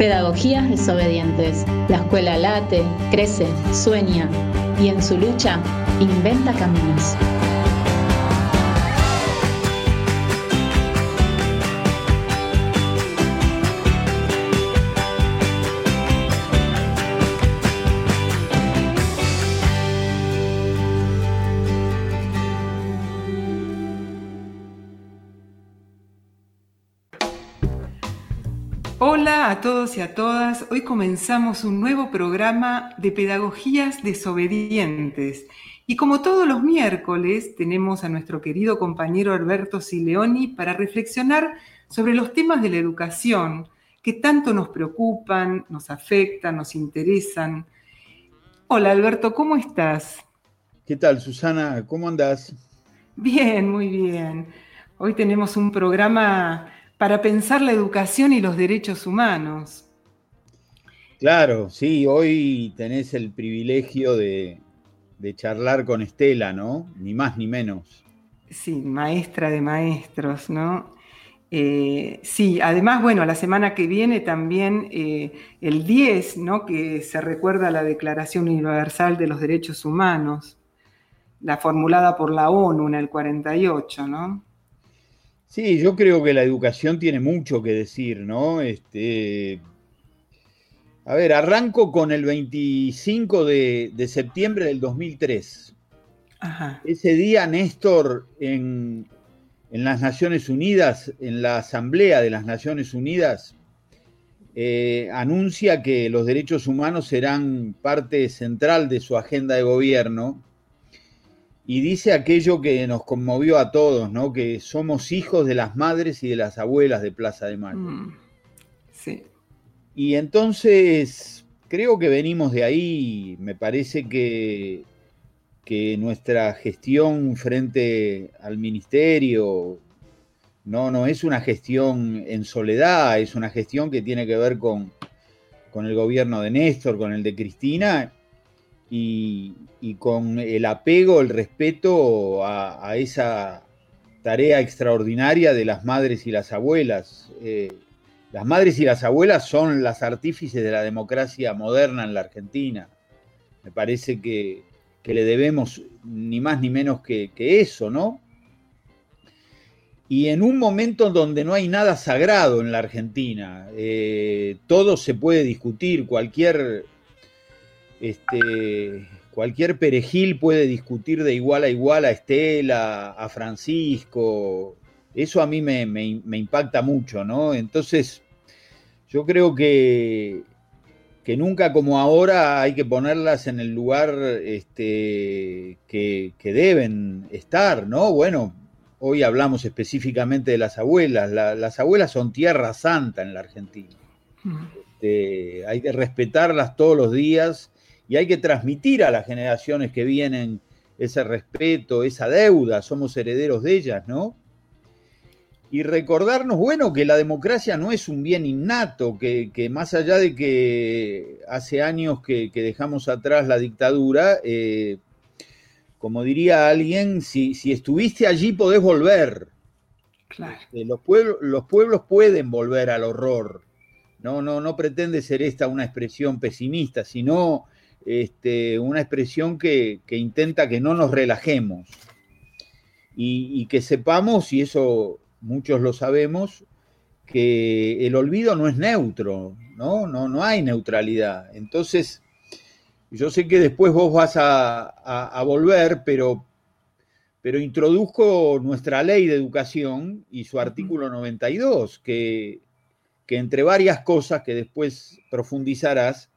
Pedagogías desobedientes. La escuela late, crece, sueña y en su lucha inventa caminos. Hola a todos y a todas. Hoy comenzamos un nuevo programa de Pedagogías Desobedientes. Y como todos los miércoles, tenemos a nuestro querido compañero Alberto Sileoni para reflexionar sobre los temas de la educación que tanto nos preocupan, nos afectan, nos interesan. Hola Alberto, ¿cómo estás? ¿Qué tal, Susana? ¿Cómo andás? Bien, muy bien. Hoy tenemos un programa para pensar la educación y los derechos humanos. Claro, sí, hoy tenés el privilegio de, charlar con Estela, ¿no? Ni más ni menos. Sí, maestra de maestros, ¿no? Eh, sí, además, bueno, la semana que viene también eh, el 10, ¿no? Que se recuerda la Declaración Universal de los Derechos Humanos, la formulada por la ONU en el 48, ¿no? Sí, yo creo que la educación tiene mucho que decir, ¿no? Este, a ver, arranco con el 25 de, septiembre del 2003. Ese día, Néstor, en, las Naciones Unidas, en la Asamblea de las Naciones Unidas, eh, anuncia que los derechos humanos serán parte central de su agenda de gobierno y dice aquello que nos conmovió a todos, ¿no? Que somos hijos de las madres y de las abuelas de Plaza de Mayo. Mm, sí. Y entonces creo que venimos de ahí. Me parece que, que nuestra gestión frente al ministerio no, no es una gestión en soledad, es una gestión que tiene que ver con, con el gobierno de Néstor, con el de Cristina y, con el apego, el respeto a, esa tarea extraordinaria de las madres y las abuelas. Eh, las madres y las abuelas son las artífices de la democracia moderna en la Argentina. Me parece que, le debemos ni más ni menos que, eso, ¿no? Y en un momento donde no hay nada sagrado en la Argentina, eh, todo se puede discutir, cualquier este, cualquier perejil puede discutir de igual a igual a Estela, a Francisco. Eso a mí me, impacta mucho, ¿no? Entonces, yo creo que, que, nunca como ahora hay que ponerlas en el lugar este, que, deben estar, ¿no? Bueno, hoy hablamos específicamente de las abuelas. las abuelas son tierra santa en la Argentina. Mm. Este, hay que respetarlas todos los días y hay que transmitir a las generaciones que vienen ese respeto, esa deuda, somos herederos de ellas, ¿no? Y recordarnos, bueno, que la democracia no es un bien innato, que, más allá de que hace años que, dejamos atrás la dictadura, eh, como diría alguien, si, estuviste allí podés volver. Claro. Este, los, pueblos, los pueblos pueden volver al horror. No, no, no pretende ser esta una expresión pesimista, sino este, una expresión que, intenta que no nos relajemos y, que sepamos, y eso muchos lo sabemos, que el olvido no es neutro, ¿no? No, no hay neutralidad. Entonces, yo sé que después vos vas a, volver, pero, pero introduzco nuestra ley de educación y su artículo 92, que, que entre varias cosas que después profundizarás,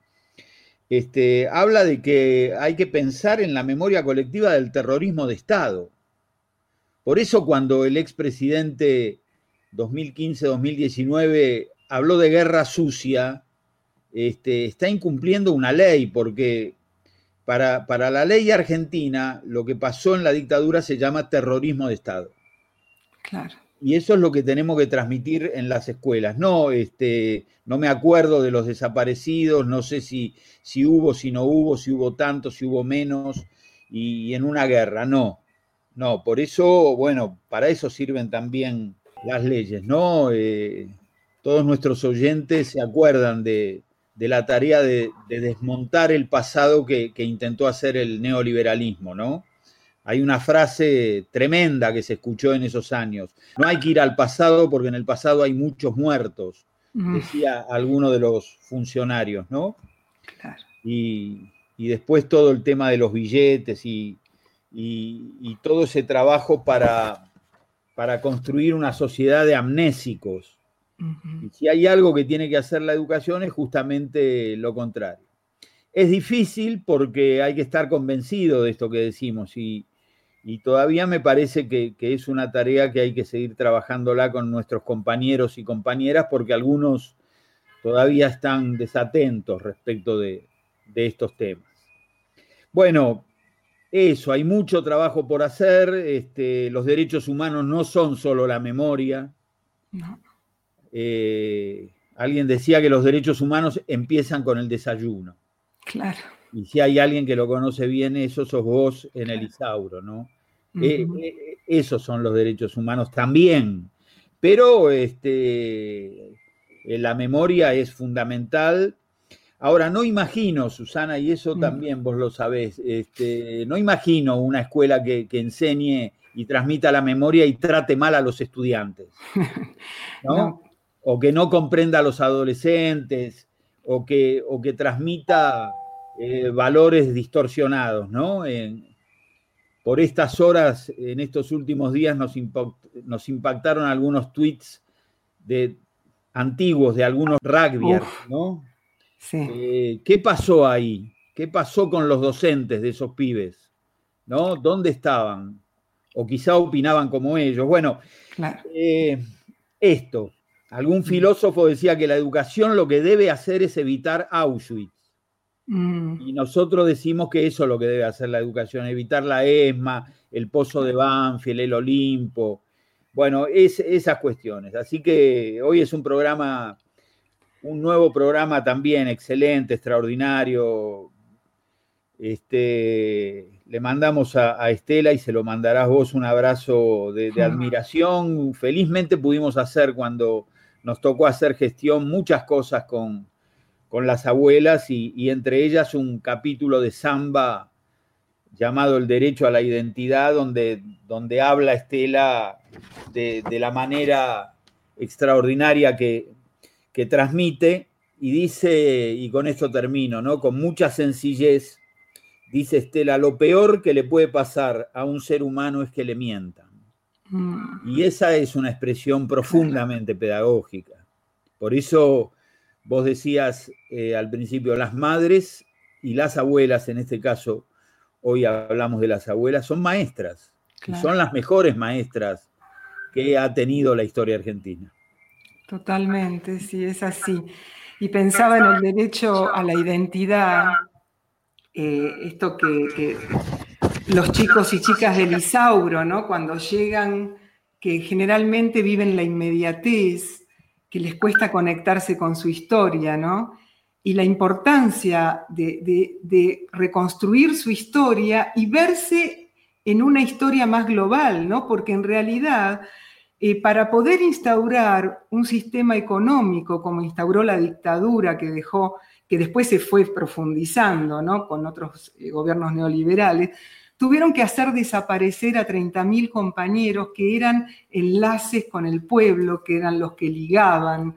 este, habla de que hay que pensar en la memoria colectiva del terrorismo de Estado. Por eso cuando el expresidente 2015-2019 habló de guerra sucia, este, está incumpliendo una ley, porque para, para, la ley argentina lo que pasó en la dictadura se llama terrorismo de Estado. Claro. Y eso es lo que tenemos que transmitir en las escuelas. No, este, no me acuerdo de los desaparecidos, no sé si, si hubo, si no hubo, si hubo tanto, si hubo menos, y, en una guerra, no. No, por eso, bueno, para eso sirven también las leyes, ¿no? Eh, todos nuestros oyentes se acuerdan de, la tarea de, desmontar el pasado que, intentó hacer el neoliberalismo, ¿no? Hay una frase tremenda que se escuchó en esos años. No hay que ir al pasado porque en el pasado hay muchos muertos, decía alguno de los funcionarios, ¿no? Claro. Y, después todo el tema de los billetes y, todo ese trabajo para, para construir una sociedad de amnésicos, y si hay algo que tiene que hacer la educación es justamente lo contrario. Es difícil porque hay que estar convencido de esto que decimos y, todavía me parece que, es una tarea que hay que seguir trabajándola con nuestros compañeros y compañeras porque algunos todavía están desatentos respecto de, estos temas. Bueno, eso, hay mucho trabajo por hacer, este, los derechos humanos no son solo la memoria. No. Eh, alguien decía que los derechos humanos empiezan con el desayuno. Claro. Y si hay alguien que lo conoce bien, eso sos vos en el Isauro, ¿no? Eh, eh, esos son los derechos humanos también. Pero este, la memoria es fundamental. Ahora, no imagino, Susana, y eso mm. también vos lo sabés, este, no imagino una escuela que, que enseñe y transmita la memoria y trate mal a los estudiantes. ¿no? o que no comprenda a los adolescentes, o que, o que transmita eh, valores distorsionados, ¿no? Por estas horas, en estos últimos días, nos, nos impactaron algunos tweets de, antiguos de algunos rugbyers, ¿no? Sí. Eh, ¿Qué pasó ahí? ¿Qué pasó con los docentes de esos pibes? ¿No? ¿Dónde estaban? O quizá opinaban como ellos. Bueno, eh, esto, Algún mm. filósofo decía que la educación lo que debe hacer es evitar Auschwitz. Mm. Y nosotros decimos que eso es lo que debe hacer la educación, evitar la ESMA, el pozo de Banfield, el Olimpo. Bueno, es, esas cuestiones. Así que hoy es un programa, un nuevo programa también excelente, extraordinario. Este, le mandamos a, Estela y se lo mandarás vos un abrazo de, de admiración. Felizmente pudimos hacer cuando nos tocó hacer gestión muchas cosas con, las abuelas y, entre ellas un capítulo de samba llamado El Derecho a la Identidad, donde, donde habla Estela de, la manera extraordinaria que, que, transmite y dice, y con esto termino, ¿no? con mucha sencillez, dice Estela, lo peor que le puede pasar a un ser humano es que le mientan. Mm. Y esa es una expresión profundamente pedagógica. Por eso vos decías eh, al principio, las madres y las abuelas, en este caso, hoy hablamos de las abuelas, son maestras. Y son las mejores maestras que ha tenido la historia argentina. Totalmente, sí, es así. Y pensaba en el derecho a la identidad, eh, esto que los chicos y chicas del Isauro, ¿no? Cuando llegan, que generalmente viven la inmediatez, que les cuesta conectarse con su historia, ¿no? Y la importancia de, reconstruir su historia y verse en una historia más global, ¿no? Porque en realidad, eh, para poder instaurar un sistema económico como instauró la dictadura que dejó, que después se fue profundizando, ¿no? Con otros eh, gobiernos neoliberales, tuvieron que hacer desaparecer a 30.000 compañeros que eran enlaces con el pueblo, que eran los que ligaban.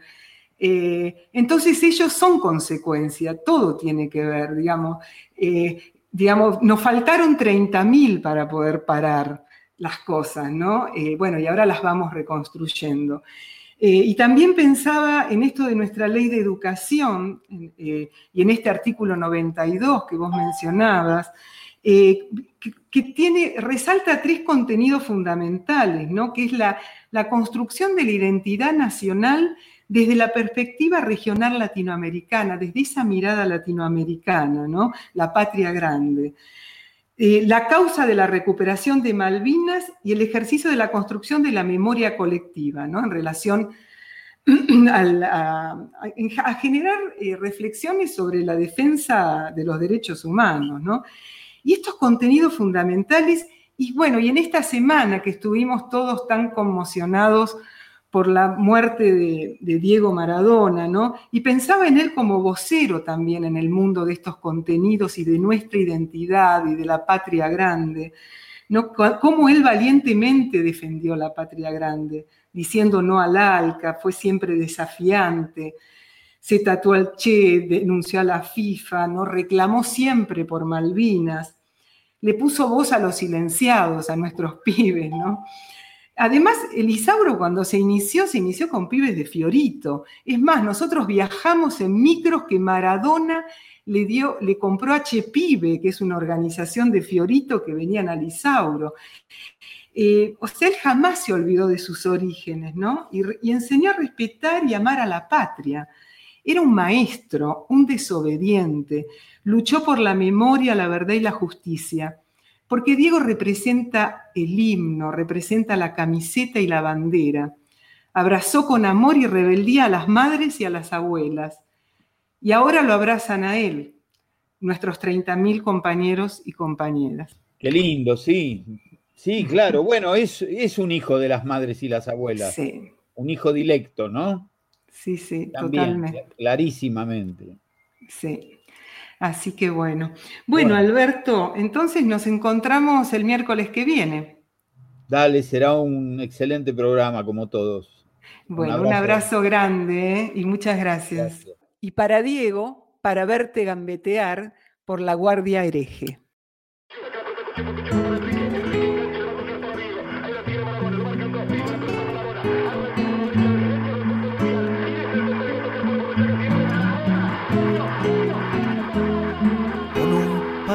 Eh, entonces ellos son consecuencia, todo tiene que ver, digamos. Eh, digamos, nos faltaron 30.000 para poder parar las cosas, ¿no? Eh, bueno, y ahora las vamos reconstruyendo. y también pensaba en esto de nuestra ley de educación y en este artículo 92 que vos mencionabas, eh, que, tiene, resalta tres contenidos fundamentales, ¿no? que es la, construcción de la identidad nacional desde la perspectiva regional latinoamericana, desde esa mirada latinoamericana, ¿no? la patria grande. Eh, la causa de la recuperación de Malvinas y el ejercicio de la construcción de la memoria colectiva, ¿no? en relación a, generar eh, reflexiones sobre la defensa de los derechos humanos. ¿no? Y estos contenidos fundamentales, y bueno, y en esta semana que estuvimos todos tan conmocionados por la muerte de, Diego Maradona, ¿no? Y pensaba en él como vocero también en el mundo de estos contenidos y de nuestra identidad y de la patria grande, ¿no? Cómo él valientemente defendió la patria grande, diciendo no al ALCA, fue siempre desafiante, se tatuó al Che, denunció a la FIFA, ¿no? Reclamó siempre por Malvinas, le puso voz a los silenciados, a nuestros pibes, ¿no? Además, el Isauro cuando se inició, se inició con pibes de Fiorito. Es más, nosotros viajamos en micros que Maradona le, dio, le compró a Chepibe, que es una organización de Fiorito que venían al Isauro. Eh, o sea, él jamás se olvidó de sus orígenes, ¿no? Y, y enseñó a respetar y amar a la patria. Era un maestro, un desobediente, luchó por la memoria, la verdad y la justicia porque Diego representa el himno, representa la camiseta y la bandera. Abrazó con amor y rebeldía a las madres y a las abuelas. Y ahora lo abrazan a él, nuestros 30.000 compañeros y compañeras. Qué lindo, sí. Sí, claro. Bueno, es, es un hijo de las madres y las abuelas. Sí. Un hijo directo, ¿no? Sí, sí, totalmente. Clarísimamente. Sí. Así que bueno. bueno. Alberto, entonces nos encontramos el miércoles que viene. Dale, será un excelente programa como todos. Bueno, un abrazo, grande ¿eh? y muchas gracias. Y para Diego, para verte gambetear por la Guardia Hereje.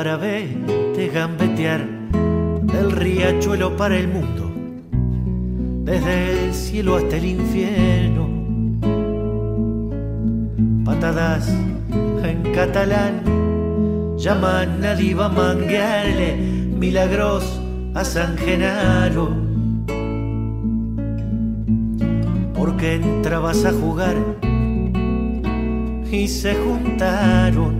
para verte gambetear del riachuelo para el mundo, desde el cielo hasta el infierno. Patadas en catalán llaman a diva manguearle milagros a San Genaro. Porque entrabas a jugar y se juntaron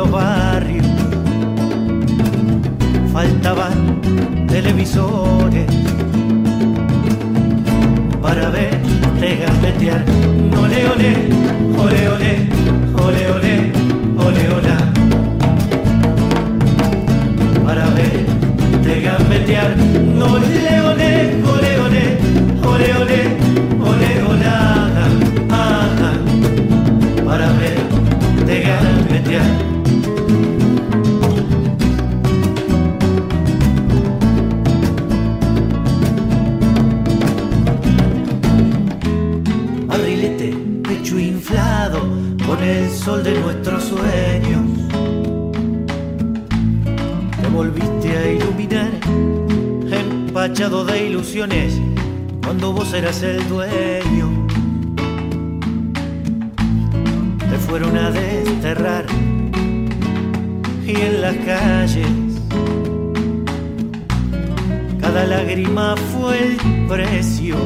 los barrios faltaban televisores para verte gambetear. Ole, ole, ole, ole, ole, ole, ole, ole. Para verte gambetear. Ole, ole, ole, ole, ole, ole, ole, ole. Para verte gambetear. De nuestros sueños. Te volviste a iluminar, empachado de ilusiones, cuando vos eras el dueño. Te fueron a desterrar y en las calles cada lágrima fue el precio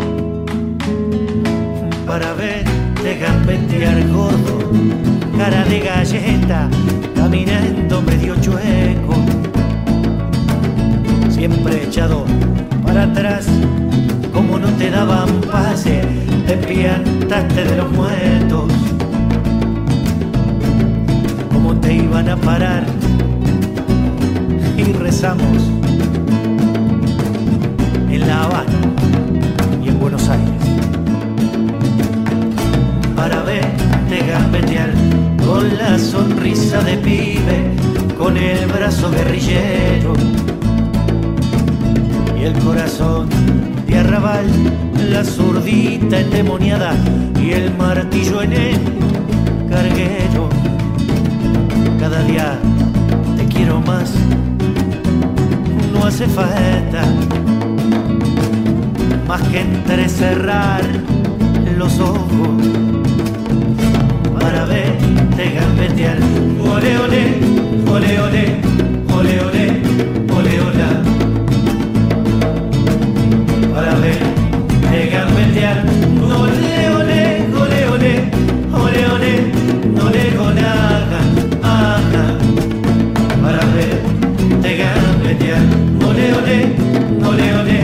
para ver de gambetear gordo, cara de galleta, caminando medio chueco, siempre echado para atrás, como no te daban pase, te piantaste de los muertos, como te iban a parar y rezamos en La Habana brazo guerrillero y el corazón de arrabal, la zurdita endemoniada y el martillo en el carguero. Cada día te quiero más, no hace falta más que entrecerrar los ojos para verte gambetear. Ole, ole, ole, ole, ole, ole, ole, ole. Para verte gambetear. Ole, ole, ole, ole, ole, ole, no le gonaga, ajá. Para verte gambetear. Ole, ole, ole, ole, ole,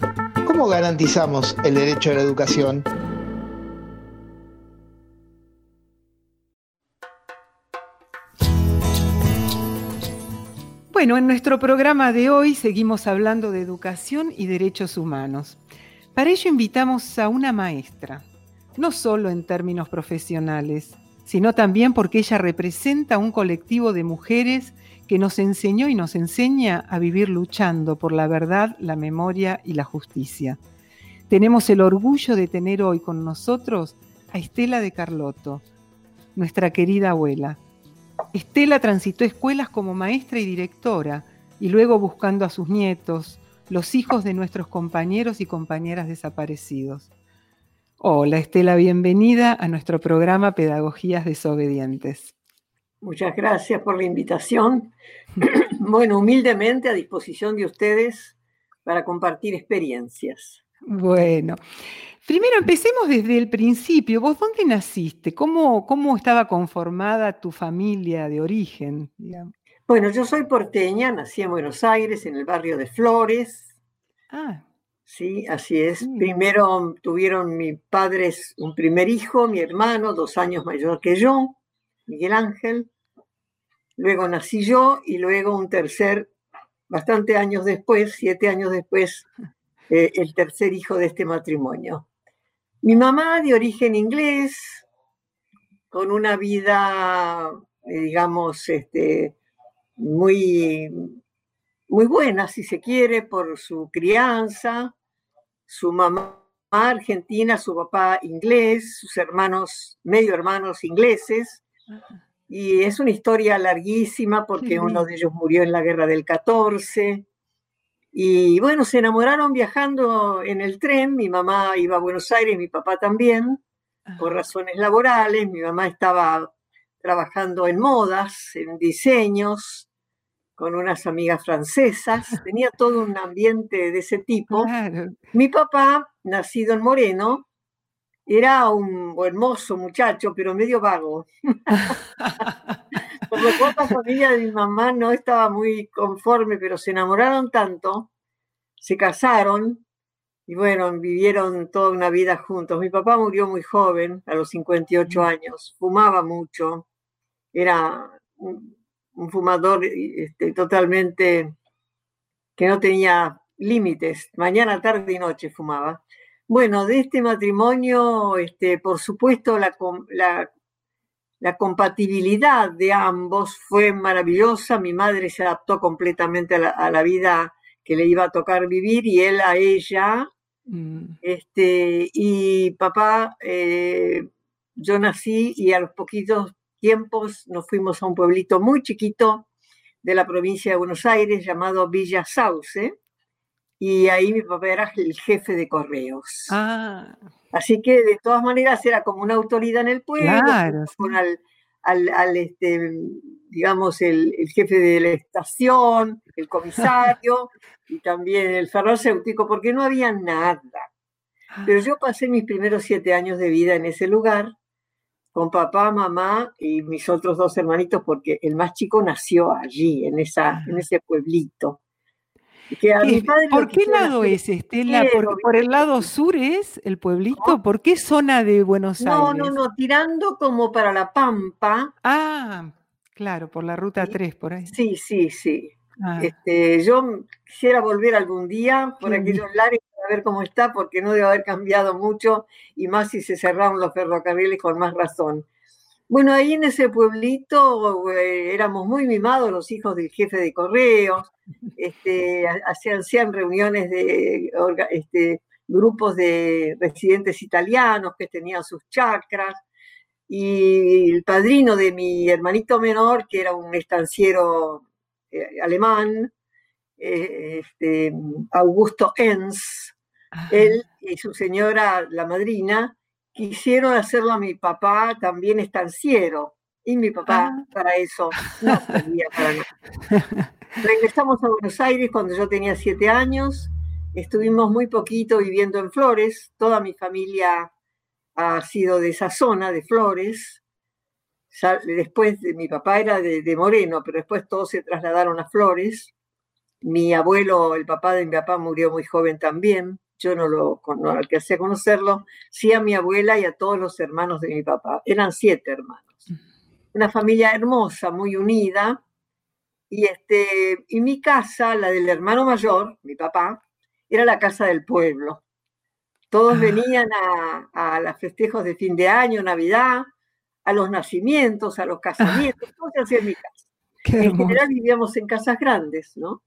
¿Cómo garantizamos el derecho a la educación? Bueno, en nuestro programa de hoy seguimos hablando de educación y derechos humanos. Para ello invitamos a una maestra, no solo en términos profesionales, sino también porque ella representa un colectivo de mujeres que nos enseñó y nos enseña a vivir luchando por la verdad, la memoria y la justicia. Tenemos el orgullo de tener hoy con nosotros a Estela de Carlotto, nuestra querida abuela. Estela transitó escuelas como maestra y directora y luego buscando a sus nietos, los hijos de nuestros compañeros y compañeras desaparecidos. Hola Estela, bienvenida a nuestro programa Pedagogías Desobedientes. Muchas gracias por la invitación. Bueno, humildemente a disposición de ustedes para compartir experiencias. Bueno, primero empecemos desde el principio. ¿Vos dónde naciste? ¿Cómo, cómo estaba conformada tu familia de origen? digamos? Bueno, yo soy porteña, nací en Buenos Aires, en el barrio de Flores. Ah, Sí, así es. Primero tuvieron mis padres un primer hijo, mi hermano, dos años mayor que yo, Miguel Ángel. Luego nací yo y luego un tercer, bastante años después, siete años después, eh, el tercer hijo de este matrimonio. Mi mamá de origen inglés, con una vida, eh, digamos, este, muy, muy buena, si se quiere, por su crianza, su mamá argentina, su papá inglés, sus hermanos, medio hermanos ingleses. Y es una historia larguísima porque uno de ellos murió en la guerra del 14. Y bueno, se enamoraron viajando en el tren. Mi mamá iba a Buenos Aires, mi papá también, por razones laborales. Mi mamá estaba trabajando en modas, en diseños, con unas amigas francesas. Tenía todo un ambiente de ese tipo. Mi papá, nacido en Moreno, era un hermoso muchacho, pero medio vago. Por lo cual la familia de mi mamá no estaba muy conforme, pero se enamoraron tanto, se casaron y bueno, vivieron toda una vida juntos. Mi papá murió muy joven, a los 58 años, fumaba mucho, era un, un fumador este, totalmente que no tenía límites, mañana, tarde y noche fumaba. Bueno, de este matrimonio, este, por supuesto, la, la, la compatibilidad de ambos fue maravillosa. Mi madre se adaptó completamente a la, a la vida que le iba a tocar vivir y él a ella. Mm, Este, y papá, eh, yo nací y a los poquitos tiempos nos fuimos a un pueblito muy chiquito de la provincia de Buenos Aires llamado Villa Sauce. Y ahí mi papá era el jefe de correos. Ah, Así que de todas maneras era como una autoridad en el pueblo, claro. sí. fueron al, al, este, digamos, el, jefe de la estación, el comisario y también el farmacéutico, porque no había nada. Pero yo pasé mis primeros siete años de vida en ese lugar con papá, mamá y mis otros dos hermanitos, porque el más chico nació allí, en, esa, en ese pueblito. ¿Por qué lado es, Estela? ¿Por, el lado sur es el pueblito? ¿Por qué zona de Buenos Aires? No, no, no, tirando como para La Pampa. Ah, claro, por la ruta 3, por ahí. Sí, sí, sí. Ah. Este, yo quisiera volver algún día por aquellos lares para ver cómo está, porque no debe haber cambiado mucho, y más si se cerraron los ferrocarriles con más razón. Bueno, ahí en ese pueblito eh, éramos muy mimados los hijos del jefe de correos, este, hacían, reuniones de este, grupos de residentes italianos que tenían sus chacras, y el padrino de mi hermanito menor, que era un estanciero eh, alemán, eh, este, Augusto Enz, él y su señora, la madrina, quisieron hacerlo a mi papá también estanciero. Y mi papá ah. para eso no servía para nada. Regresamos a Buenos Aires cuando yo tenía siete años. Estuvimos muy poquito viviendo en Flores. Toda mi familia ha sido de esa zona, de Flores. Después de, mi papá era de, de Moreno, pero después todos se trasladaron a Flores. Mi abuelo, el papá de mi papá, murió muy joven también yo no lo no alcancé a conocerlo, sí a mi abuela y a todos los hermanos de mi papá. Eran siete hermanos. Una familia hermosa, muy unida. Y, este, y mi casa, la del hermano mayor, mi papá, era la casa del pueblo. Todos ah. venían a, a los festejos de fin de año, Navidad, a los nacimientos, a los casamientos, todo se hacía en mi casa. en general vivíamos en casas grandes, ¿no?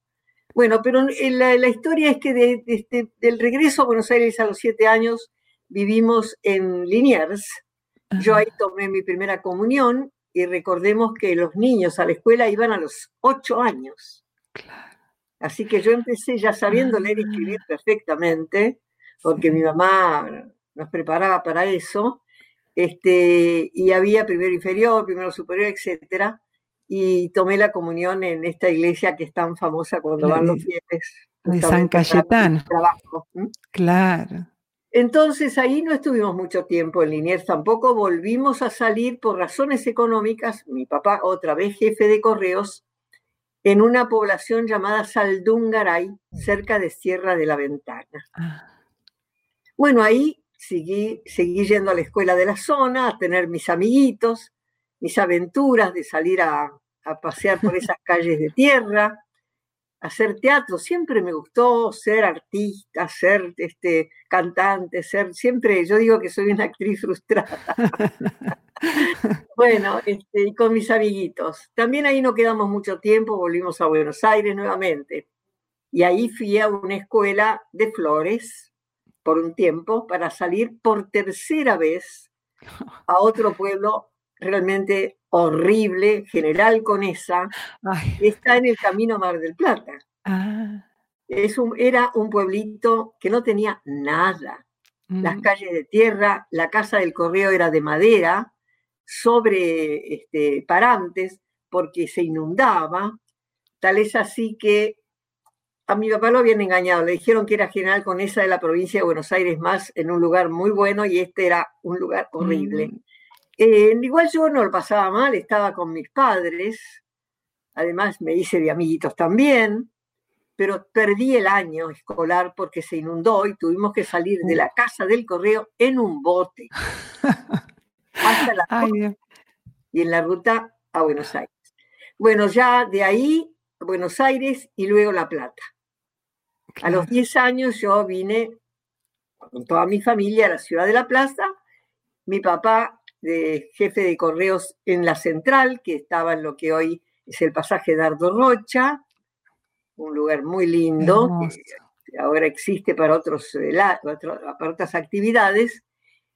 Bueno, pero eh, la, historia es que de, este, del regreso a Buenos Aires a los siete años vivimos en Liniers. Yo ahí tomé mi primera comunión y recordemos que los niños a la escuela iban a los ocho años. Así que yo empecé ya sabiendo leer y escribir ah. perfectamente, porque mi mamá nos preparaba para eso. Este, y había primero inferior, primero superior, etcétera y tomé la comunión en esta iglesia que es tan famosa cuando van los fieles. De San Cayetano. Claro. Entonces ahí no estuvimos mucho tiempo en Liniers, tampoco volvimos a salir por razones económicas, mi papá otra vez jefe de correos, en una población llamada Saldungaray, cerca de Sierra de la Ventana. Ah. Bueno, ahí seguí, seguí yendo a la escuela de la zona, a tener mis amiguitos, mis aventuras de salir a, pasear por esas calles de tierra, hacer teatro. Siempre me gustó ser artista, ser este, cantante, ser siempre, yo digo que soy una actriz frustrada. bueno, este, y con mis amiguitos. También ahí no quedamos mucho tiempo, volvimos a Buenos Aires nuevamente. Y ahí fui a una escuela de flores por un tiempo para salir por tercera vez a otro pueblo realmente horrible, General Conesa, está en el camino Mar del Plata. Ah. Es un, era un pueblito que no tenía nada. Las mm. calles de tierra, la casa del correo era de madera, sobre este, parantes, porque se inundaba. Tal es así que a mi papá lo habían engañado. Le dijeron que era general Conesa de la provincia de Buenos Aires, más en un lugar muy bueno, y este era un lugar horrible. Mm. Eh, igual yo no lo pasaba mal, estaba con mis padres, además me hice de amiguitos también, pero perdí el año escolar porque se inundó y tuvimos que salir de la casa del correo en un bote hasta la y en la ruta a Buenos Aires. Bueno, ya de ahí a Buenos Aires y luego La Plata. A los 10 años yo vine con toda mi familia a la ciudad de La Plaza. Mi papá de jefe de correos en la central, que estaba en lo que hoy es el pasaje Dardo Rocha, un lugar muy lindo, que ahora existe para, otros, eh, para otras actividades,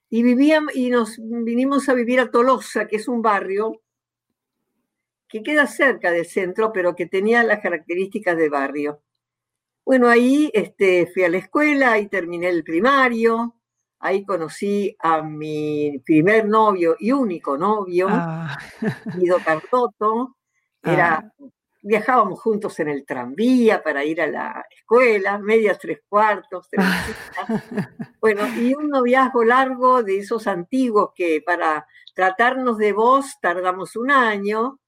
y, vivíamos, y nos vinimos a vivir a Tolosa, que es un barrio que queda cerca del centro, pero que tenía las características de barrio. Bueno, ahí este, fui a la escuela, y terminé el primario, Ahí conocí a mi primer novio y único novio, ah. Guido Carlotto. Era, ah. Viajábamos juntos en el tranvía para ir a la escuela, medias tres cuartos. bueno, y un noviazgo largo de esos antiguos que para tratarnos de voz tardamos un año,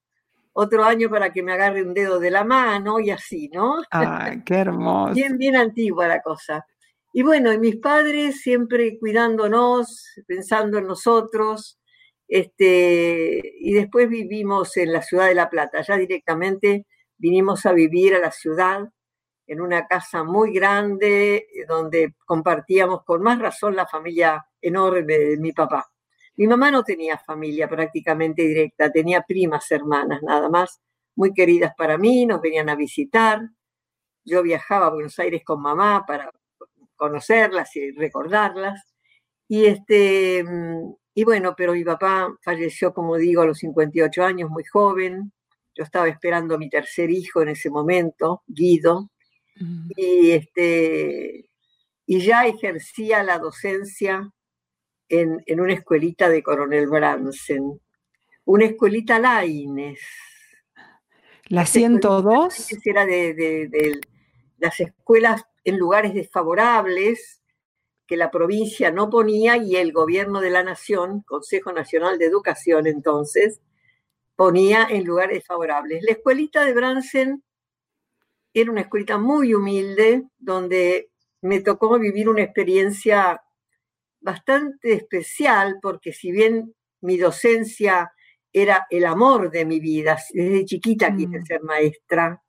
otro año para que me agarre un dedo de la mano y así, ¿no? Ah, qué hermoso. bien, bien antigua la cosa. Y bueno, y mis padres siempre cuidándonos, pensando en nosotros, este, y después vivimos en la ciudad de La Plata, ya directamente vinimos a vivir a la ciudad en una casa muy grande donde compartíamos con más razón la familia enorme de mi papá. Mi mamá no tenía familia prácticamente directa, tenía primas hermanas nada más, muy queridas para mí, nos venían a visitar. Yo viajaba a Buenos Aires con mamá para conocerlas y recordarlas. Y, este, y bueno, pero mi papá falleció, como digo, a los 58 años, muy joven. Yo estaba esperando a mi tercer hijo en ese momento, Guido. Mm. Y, este, y ya ejercía la docencia en, en, una escuelita de Coronel Bransen, una escuelita Laines. ¿La 102? Era de, de, de, las escuelas en lugares desfavorables que la provincia no ponía y el gobierno de la nación, Consejo Nacional de Educación entonces, ponía en lugares desfavorables. La escuelita de Bransen era una escuelita muy humilde donde me tocó vivir una experiencia bastante especial porque si bien mi docencia era el amor de mi vida, desde chiquita quise mm. ser maestra,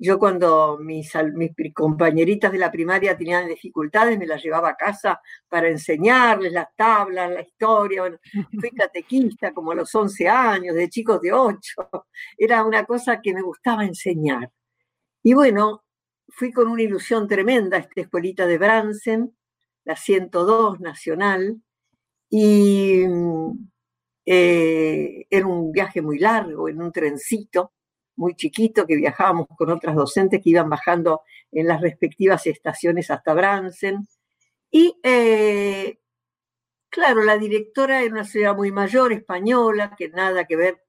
yo cuando mis, mis compañeritas de la primaria tenían dificultades, me las llevaba a casa para enseñarles las tablas, la historia. fui catequista como a los 11 años, de chicos de 8. Era una cosa que me gustaba enseñar. Y bueno, fui con una ilusión tremenda a esta escuelita de Bransen, la 102 Nacional, y eh, era un viaje muy largo en un trencito muy chiquito que viajábamos con otras docentes que iban bajando en las respectivas estaciones hasta Bransen. Y eh, claro, la directora era una señora muy mayor, española, que nada que ver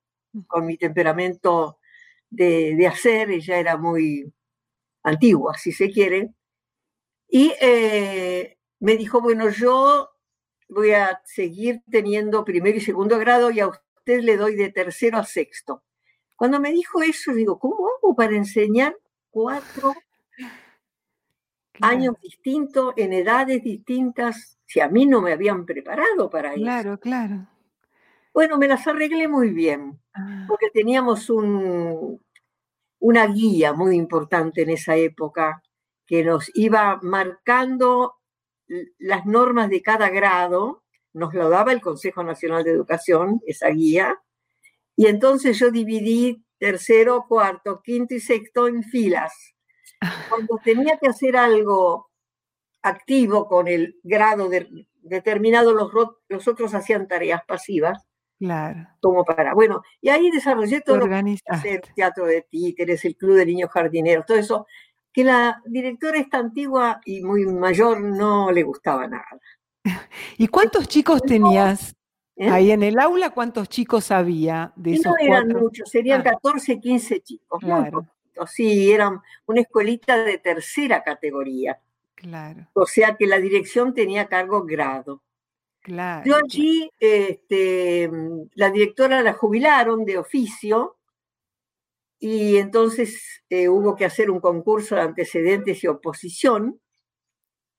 con mi temperamento de, hacer, ella era muy antigua, si se quiere. Y eh, me dijo, bueno, yo voy a seguir teniendo primero y segundo grado y a usted le doy de tercero a sexto. Cuando me dijo eso, digo, ¿cómo hago para enseñar cuatro años distintos, en edades distintas, si a mí no me habían preparado para eso? Claro, claro. Bueno, me las arreglé muy bien, ah. porque teníamos un, una guía muy importante en esa época que nos iba marcando las normas de cada grado, nos lo daba el Consejo Nacional de Educación, esa guía, y entonces yo dividí tercero, cuarto, quinto y sexto en filas. Cuando tenía que hacer algo activo con el grado determinado, los, los otros hacían tareas pasivas. Claro. Como para, bueno, y ahí desarrollé todo el teatro de títeres, el club de niños jardineros, todo eso, que la directora esta antigua y muy mayor no le gustaba nada. ¿Y cuántos chicos tenías? ¿Eh? Ahí en el aula, ¿cuántos chicos había de esos no eran muchos, serían 14, ah. 15 chicos. Claro. Sí, eran una escuelita de tercera categoría. Claro. O sea que la dirección tenía cargo grado. Claro. Yo allí, este, la directora la jubilaron de oficio y entonces eh, hubo que hacer un concurso de antecedentes y oposición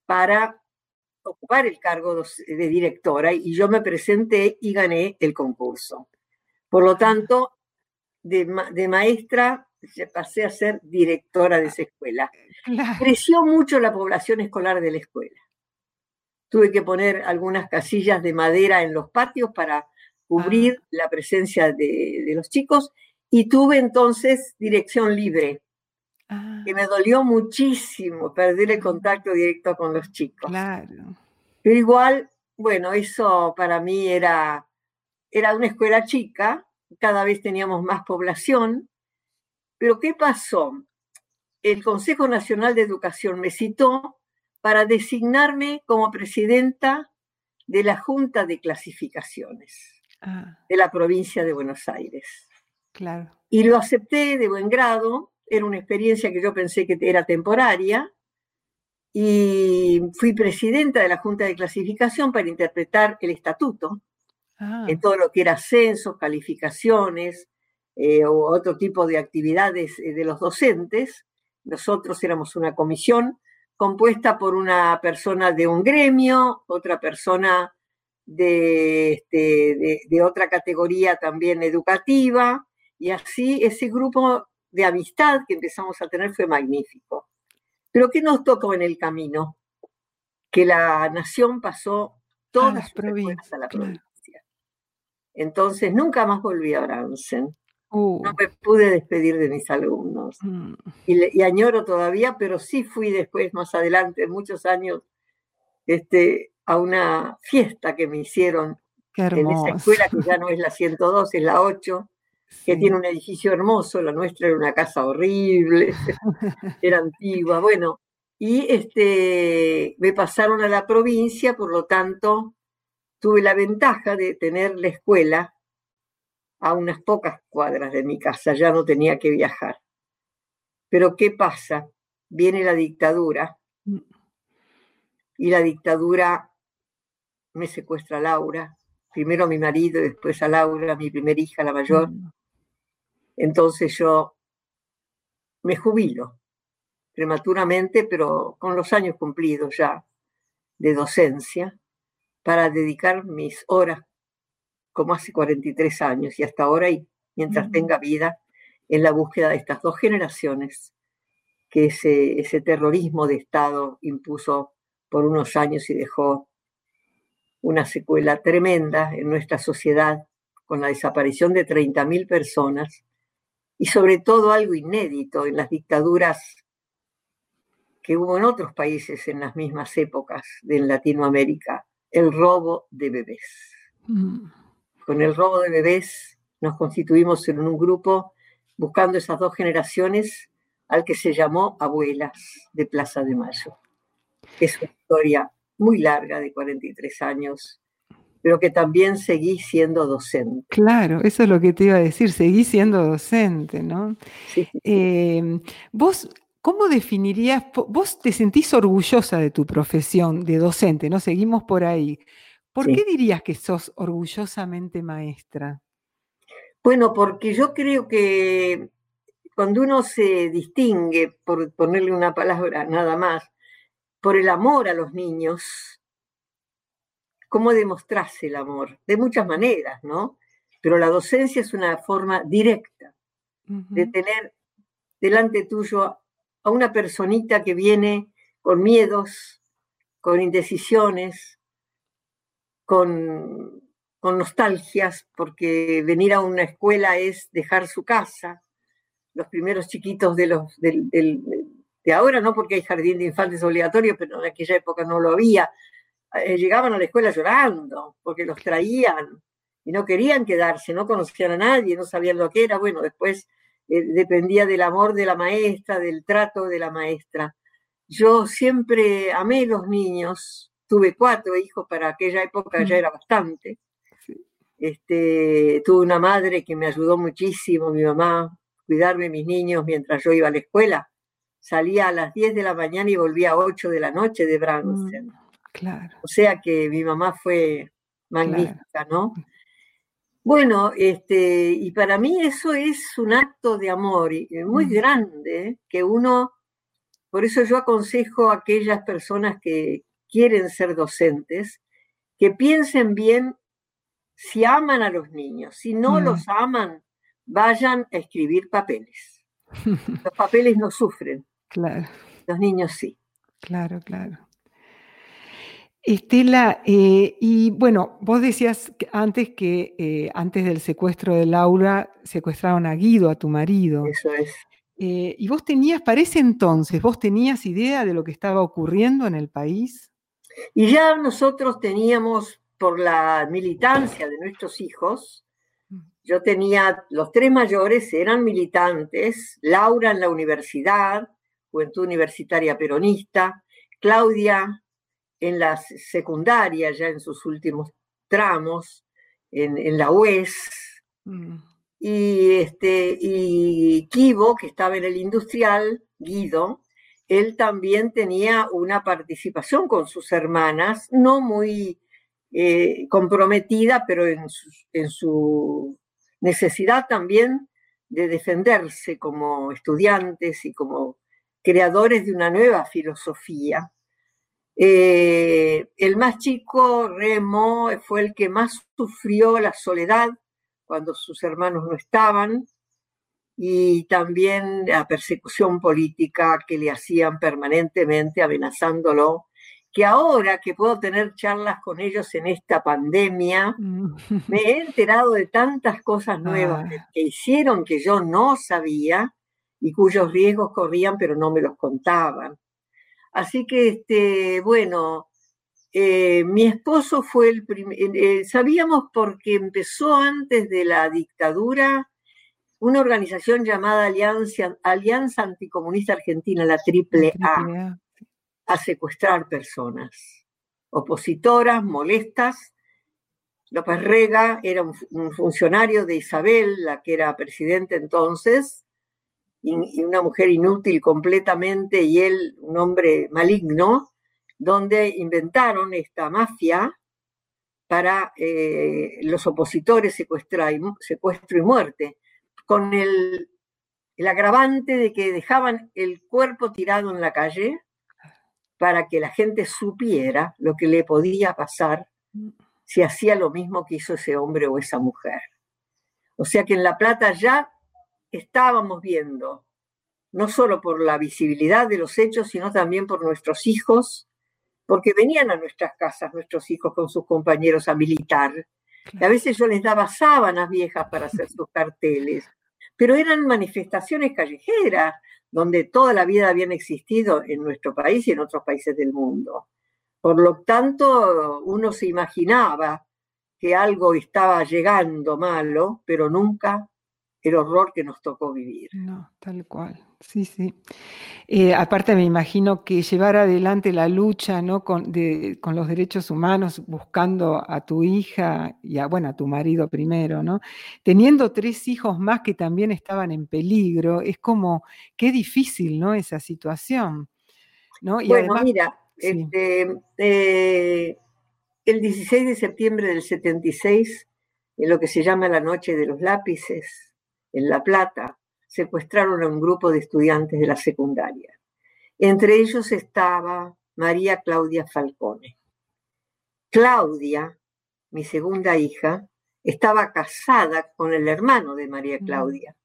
para ocupar el cargo de directora y yo me presenté y gané el concurso. Por lo tanto, de, maestra pasé a ser directora de esa escuela. Creció mucho la población escolar de la escuela. Tuve que poner algunas casillas de madera en los patios para cubrir ah. la presencia de, de, los chicos y tuve entonces dirección libre, ah. que me dolió muchísimo perder el contacto directo con los chicos. Claro. Pero igual, bueno, eso para mí era, era una escuela chica, cada vez teníamos más población, pero ¿qué pasó? El Consejo Nacional de Educación me citó para designarme como presidenta de la Junta de Clasificaciones Ah, de la provincia de Buenos Aires. claro. Y lo acepté de buen grado, era una experiencia que yo pensé que era temporaria, y fui presidenta de la Junta de Clasificación para interpretar el estatuto Ah, en todo lo que era censos, calificaciones eh, o otro tipo de actividades eh, de los docentes. Nosotros éramos una comisión compuesta por una persona de un gremio, otra persona de, este, de- de otra categoría también educativa, y así ese grupo de amistad que empezamos a tener fue magnífico. Pero ¿qué nos tocó en el camino? Que la nación pasó todas las provincias, a la provincia. Entonces nunca más volví a Bransen. uh, No me pude despedir de mis alumnos. mm, Y, le- y añoro todavía, pero sí fui después, más adelante, muchos años, este, a una fiesta que me hicieron en esa escuela que ya no es la 102, es la 8, que tiene un edificio hermoso, la nuestra era una casa horrible, era antigua, bueno, y este, me pasaron a la provincia, por lo tanto, tuve la ventaja de tener la escuela a unas pocas cuadras de mi casa, ya no tenía que viajar. Pero ¿qué pasa? Viene la dictadura Mm. y la dictadura me secuestra a Laura, primero a mi marido y después a Laura, mi primer hija, la mayor. Mm, Entonces yo me jubilo prematuramente, pero con los años cumplidos ya de docencia, para dedicar mis horas, como hace 43 años y hasta ahora, y mientras tenga vida, en la búsqueda de estas dos generaciones que ese, ese terrorismo de Estado impuso por unos años y dejó una secuela tremenda en nuestra sociedad con la desaparición de 30.000 personas y sobre todo algo inédito en las dictaduras que hubo en otros países en las mismas épocas de Latinoamérica, el robo de bebés. mm, Con el robo de bebés nos constituimos en un grupo buscando esas dos generaciones al que se llamó Abuelas de Plaza de Mayo. Es una historia muy larga de 43 años, pero que también seguí siendo docente. Claro, eso es lo que te iba a decir, seguí siendo docente, ¿no? Sí. Eh, vos, ¿cómo definirías, vos te sentís orgullosa de tu profesión de docente, ¿no? Seguimos por ahí. ¿Por Sí. qué dirías que sos orgullosamente maestra? Bueno, porque yo creo que cuando uno se distingue, por ponerle una palabra nada más, por el amor a los niños, ¿cómo demostrarse el amor? De muchas maneras, ¿no? Pero la docencia es una forma directa de tener delante tuyo a una personita que viene con miedos, con indecisiones, con, con nostalgias, porque venir a una escuela es dejar su casa. Los primeros chiquitos de, los, de ahora, no porque hay jardín de infantes obligatorio, pero en aquella época no lo había, eh, llegaban a la escuela llorando, porque los traían y no querían quedarse, no conocían a nadie, no sabían lo que era. Bueno, después eh, dependía del amor de la maestra, del trato de la maestra. Yo siempre amé los niños, tuve cuatro hijos, para aquella época ya Mm. era bastante. Este, tuve una madre que me ayudó muchísimo, mi mamá, cuidarme mis niños mientras yo iba a la escuela. Salía a las 10 de la mañana y volvía a 8 de la noche de Bransen. Mm, Claro, O sea que mi mamá fue magnífica, ¿no? Bueno, este, y para mí eso es un acto de amor y- y muy Mm. grande, que uno, por eso yo aconsejo a aquellas personas que quieren ser docentes, que piensen bien si aman a los niños, si no Mm. los aman, vayan a escribir papeles. Los papeles no sufren, claro, los niños sí. claro, claro. Estela, eh, y bueno, vos decías antes que eh, antes del secuestro de Laura secuestraron a Guido, a tu marido. Eso es. Eh, y vos tenías, para ese entonces, vos tenías idea de lo que estaba ocurriendo en el país. Y ya nosotros teníamos, por la militancia de nuestros hijos, yo tenía, los tres mayores eran militantes, Laura en la universidad, Juventud Universitaria Peronista, Claudia en la secundaria, ya en sus últimos tramos, en, la UES. Mm. Y, este, y Kibo, que estaba en el industrial, Guido, él también tenía una participación con sus hermanas, no muy eh, comprometida, pero en su, necesidad también de defenderse como estudiantes y como creadores de una nueva filosofía. Eh, el más chico, Remo, fue el que más sufrió la soledad cuando sus hermanos no estaban y también la persecución política que le hacían permanentemente amenazándolo, que ahora que puedo tener charlas con ellos en esta pandemia, mm. me he enterado de tantas cosas nuevas ah. que hicieron que yo no sabía y cuyos riesgos corrían, pero no me los contaban. Así que, este, bueno, eh, mi esposo fue el primer, eh, sabíamos porque empezó antes de la dictadura una organización llamada Alianza, Alianza Anticomunista Argentina, la Triple A, a secuestrar personas, opositoras, molestas. López Rega era un, funcionario de Isabel, la que era presidente entonces, y, una mujer inútil completamente, y él un hombre maligno, donde inventaron esta mafia para eh, los opositores secuestrar secuestro y muerte con el, agravante de que dejaban el cuerpo tirado en la calle para que la gente supiera lo que le podía pasar si hacía lo mismo que hizo ese hombre o esa mujer. O sea que en La Plata ya estábamos viendo, no solo por la visibilidad de los hechos, sino también por nuestros hijos, porque venían a nuestras casas nuestros hijos con sus compañeros a militar. a veces yo les daba sábanas viejas para hacer sus carteles pero eran manifestaciones callejeras, donde toda la vida habían existido en nuestro país y en otros países del mundo. Por lo tanto, uno se imaginaba que algo estaba llegando malo, pero nunca el horror que nos tocó vivir. No, tal cual. Sí, sí. Eh, aparte me imagino que llevar adelante la lucha ¿no? con, los derechos humanos, buscando a tu hija y a, bueno, a tu marido primero, ¿no? Teniendo tres hijos más que también estaban en peligro, es como, qué difícil, ¿no? Esa situación. ¿no? Y bueno, mira, este, eh, el 16 de septiembre del 76, en lo que se llama la Noche de los Lápices, en La Plata, secuestraron a un grupo de estudiantes de la secundaria. Entre ellos estaba María Claudia Falcone. Claudia, mi segunda hija, estaba casada con el hermano de María mm. Claudia,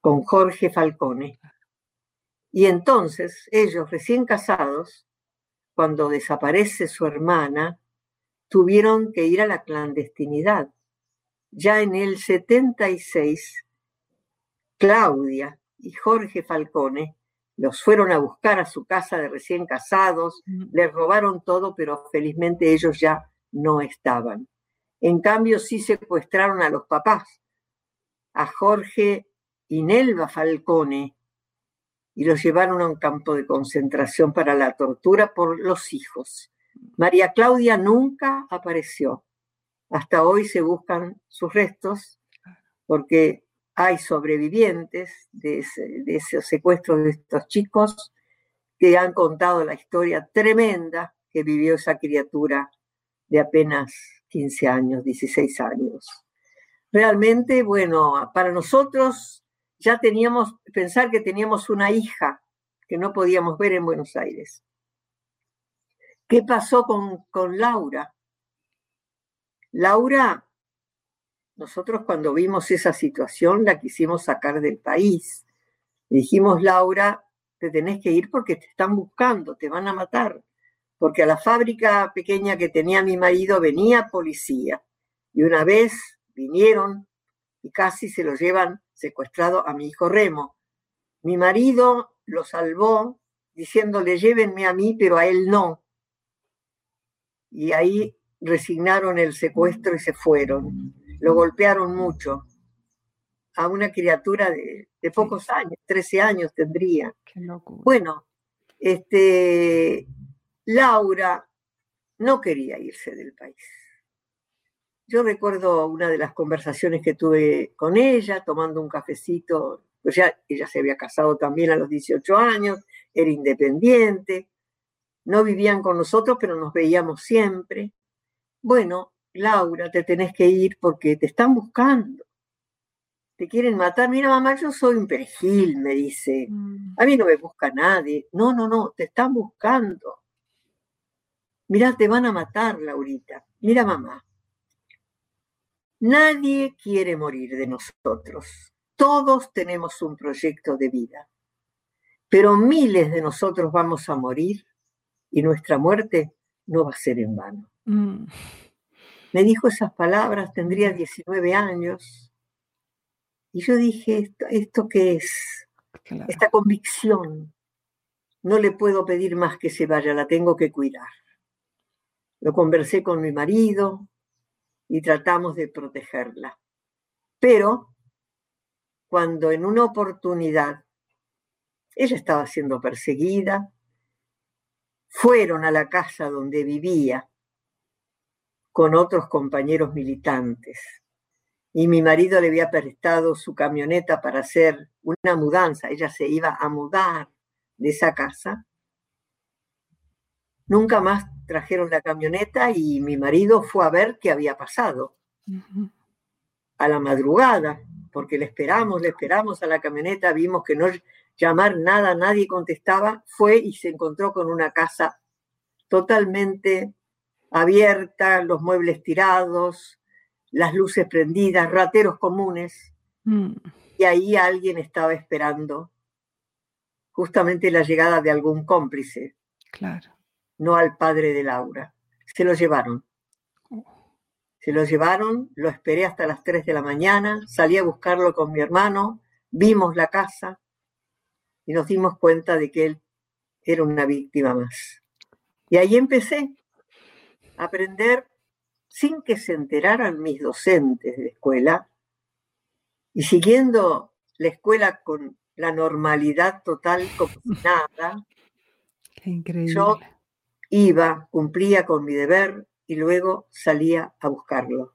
con Jorge Falcone. Y entonces ellos, recién casados, cuando desaparece su hermana, tuvieron que ir a la clandestinidad. Ya en el 76 Claudia y Jorge Falcone los fueron a buscar a su casa de recién casados, les robaron todo, pero felizmente ellos ya no estaban. En cambio, sí secuestraron a los papás, a Jorge y Nelva Falcone, y los llevaron a un campo de concentración para la tortura por los hijos. María Claudia nunca apareció. Hasta hoy se buscan sus restos porque hay sobrevivientes de, esos secuestros de estos chicos que han contado la historia tremenda que vivió esa criatura de apenas 15 años, 16 años. Realmente, bueno, para nosotros ya teníamos, pensar que teníamos una hija que no podíamos ver en Buenos Aires. ¿Qué pasó con, con Laura? Laura nosotros cuando vimos esa situación la quisimos sacar del país. dijimos, Laura, te tenés que ir porque te están buscando, te van a matar. Porque a la fábrica pequeña que tenía mi marido venía policía. Y una vez vinieron y casi se lo llevan secuestrado a mi hijo Remo. Mi marido lo salvó diciéndole, llévenme a mí, pero a él no. Y ahí resignaron el secuestro y se fueron. Lo golpearon mucho. A una criatura de, pocos años, 13 años tendría. Bueno, este, Laura no quería irse del país. Yo recuerdo una de las conversaciones que tuve con ella, tomando un cafecito, pues ya ella se había casado también a los 18 años, era independiente, no vivían con nosotros, pero nos veíamos siempre. Bueno, Laura, te tenés que ir porque te están buscando. Te quieren matar. Mira, mamá, yo soy un perejil, me dice. Mm. A mí no me busca nadie. No, no, no, te están buscando. Mira, te van a matar, Laurita. Mira, mamá. Nadie quiere morir de nosotros. Todos tenemos un proyecto de vida. Pero miles de nosotros vamos a morir y nuestra muerte no va a ser en vano. Mm. Me dijo esas palabras, tendría 19 años. Y yo dije, ¿esto, qué es? Esta convicción. No le puedo pedir más que se vaya, la tengo que cuidar. Lo conversé con mi marido, y tratamos de protegerla. Pero cuando en una oportunidad ella estaba siendo perseguida, fueron a la casa donde vivía con otros compañeros militantes y mi marido le había prestado su camioneta para hacer una mudanza, ella se iba a mudar de esa casa. Nunca más trajeron la camioneta y mi marido fue a ver qué había pasado. A la madrugada, porque le esperamos, le esperamos a la camioneta, vimos que no llamar nada, nadie contestaba, fue y se encontró con una casa totalmente abierta, los muebles tirados, las luces prendidas, rateros comunes. Mm. Y ahí alguien estaba esperando justamente la llegada de algún cómplice. Claro no al padre de Laura. Se lo llevaron. Se lo llevaron, lo esperé hasta las 3 de la mañana, salí a buscarlo con mi hermano, vimos la casa y nos dimos cuenta de que él era una víctima más. Y ahí empecé aprender sin que se enteraran mis docentes de escuela y siguiendo la escuela con la normalidad total como nada. Qué increíble iba, cumplía con mi deber y luego salía a buscarlo.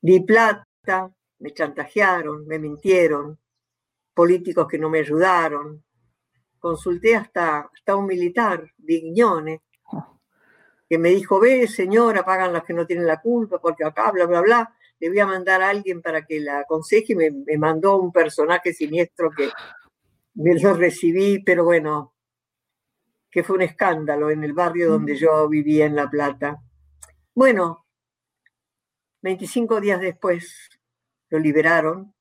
Di plata, me chantajearon, me mintieron, políticos que no me ayudaron. Consulté hasta, hasta un militar, Vignone, que me dijo, ve señora, pagan las que no tienen la culpa, porque acá, bla, bla, bla. Le voy a mandar a alguien para que la aconseje me, me mandó un personaje siniestro que me lo recibí, pero bueno, que fue un escándalo en el barrio donde yo vivía en La Plata. Bueno, 25 días después lo liberaron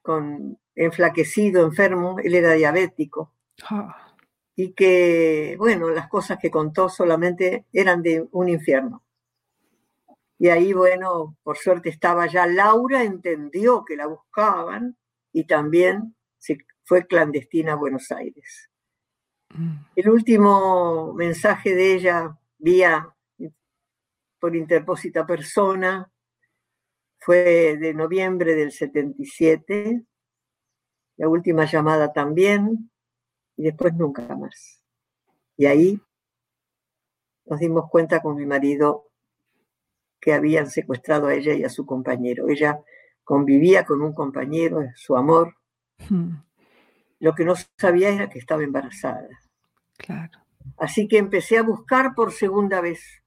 con enflaquecido, enfermo, él era diabético. Ah. Y que, bueno, las cosas que contó solamente eran de un infierno. Y ahí, bueno, por suerte estaba ya Laura, entendió que la buscaban y también se fue clandestina a Buenos Aires. El último mensaje de ella vía por interpósita persona fue de noviembre del 77, la última llamada también, y después nunca más. Y ahí nos dimos cuenta con mi marido que habían secuestrado a ella y a su compañero. Ella convivía con un compañero, su amor. Hmm. Lo que no sabía era que estaba embarazada. Claro. Así que empecé a buscar por segunda vez.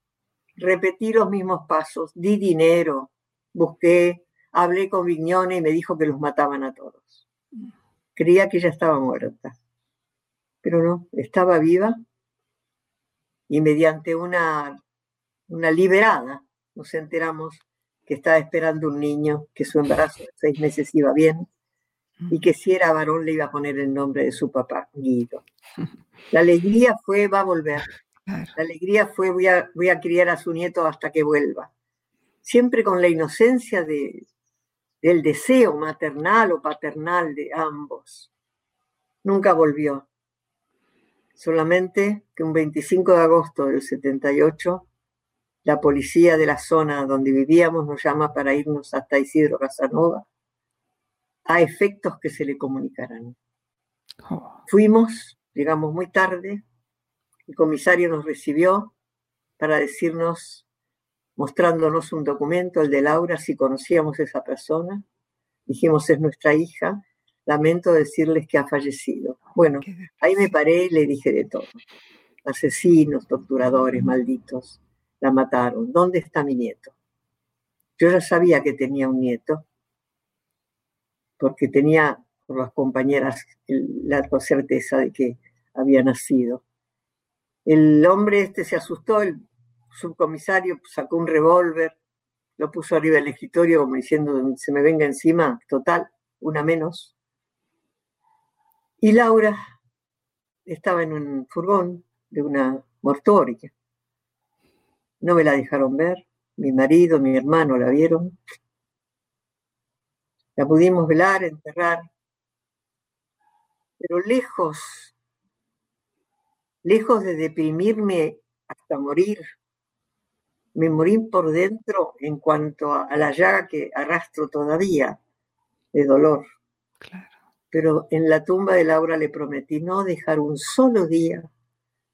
Repetí los mismos pasos, di dinero, busqué, hablé con Vignone y me dijo que los mataban a todos. Creía que ella estaba muerta, pero no, estaba viva y mediante una, una liberada nos enteramos que estaba esperando un niño, que su embarazo de seis meses iba bien y que si era varón le iba a poner el nombre de su papá, Guido. La alegría fue, va a volver. La alegría fue, voy a, voy a criar a su nieto hasta que vuelva. Siempre con la inocencia de, del deseo maternal o paternal de ambos. Nunca volvió. Solamente que un 25 de agosto del 78, la policía de la zona donde vivíamos nos llama para irnos hasta Isidro Casanova a efectos que se le comunicarán. Oh. Fuimos, llegamos muy tarde, el comisario nos recibió para decirnos, mostrándonos un documento, el de Laura, si conocíamos a esa persona. Dijimos, es nuestra hija, lamento decirles que ha fallecido. Bueno, ahí me paré y le dije de todo. Asesinos, torturadores, malditos, la mataron. ¿Dónde está mi nieto? Yo ya sabía que tenía un nieto, porque tenía por las compañeras la certeza de que había nacido. El hombre este se asustó, el subcomisario sacó un revólver, lo puso arriba del escritorio como diciendo, se me venga encima, total, una menos. Y Laura estaba en un furgón de una mortoria. No me la dejaron ver, mi marido, mi hermano la vieron. La pudimos velar, enterrar, pero lejos lejos de deprimirme hasta morir, me morí por dentro en cuanto a, la llaga que arrastro todavía de dolor. Pero en la tumba de Laura le prometí no dejar un solo día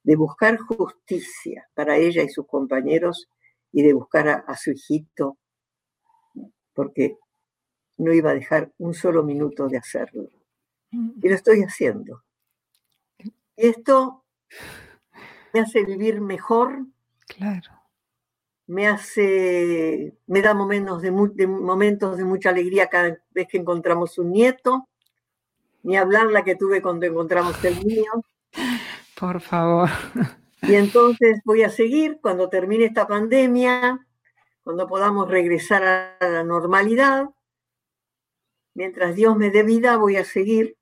de buscar justicia para ella y sus compañeros y de buscar a su hijito, porque no iba a dejar un solo minuto de hacerlo. Y lo estoy haciendo. Y esto me hace vivir mejor. Claro. Me hace, me da momentos de, momentos de mucha alegría cada vez que encontramos un nieto. Ni hablar la que tuve cuando encontramos el mío. Por favor. Y entonces voy a seguir cuando termine esta pandemia, cuando podamos regresar a la normalidad. Mientras Dios me dé vida, voy a seguir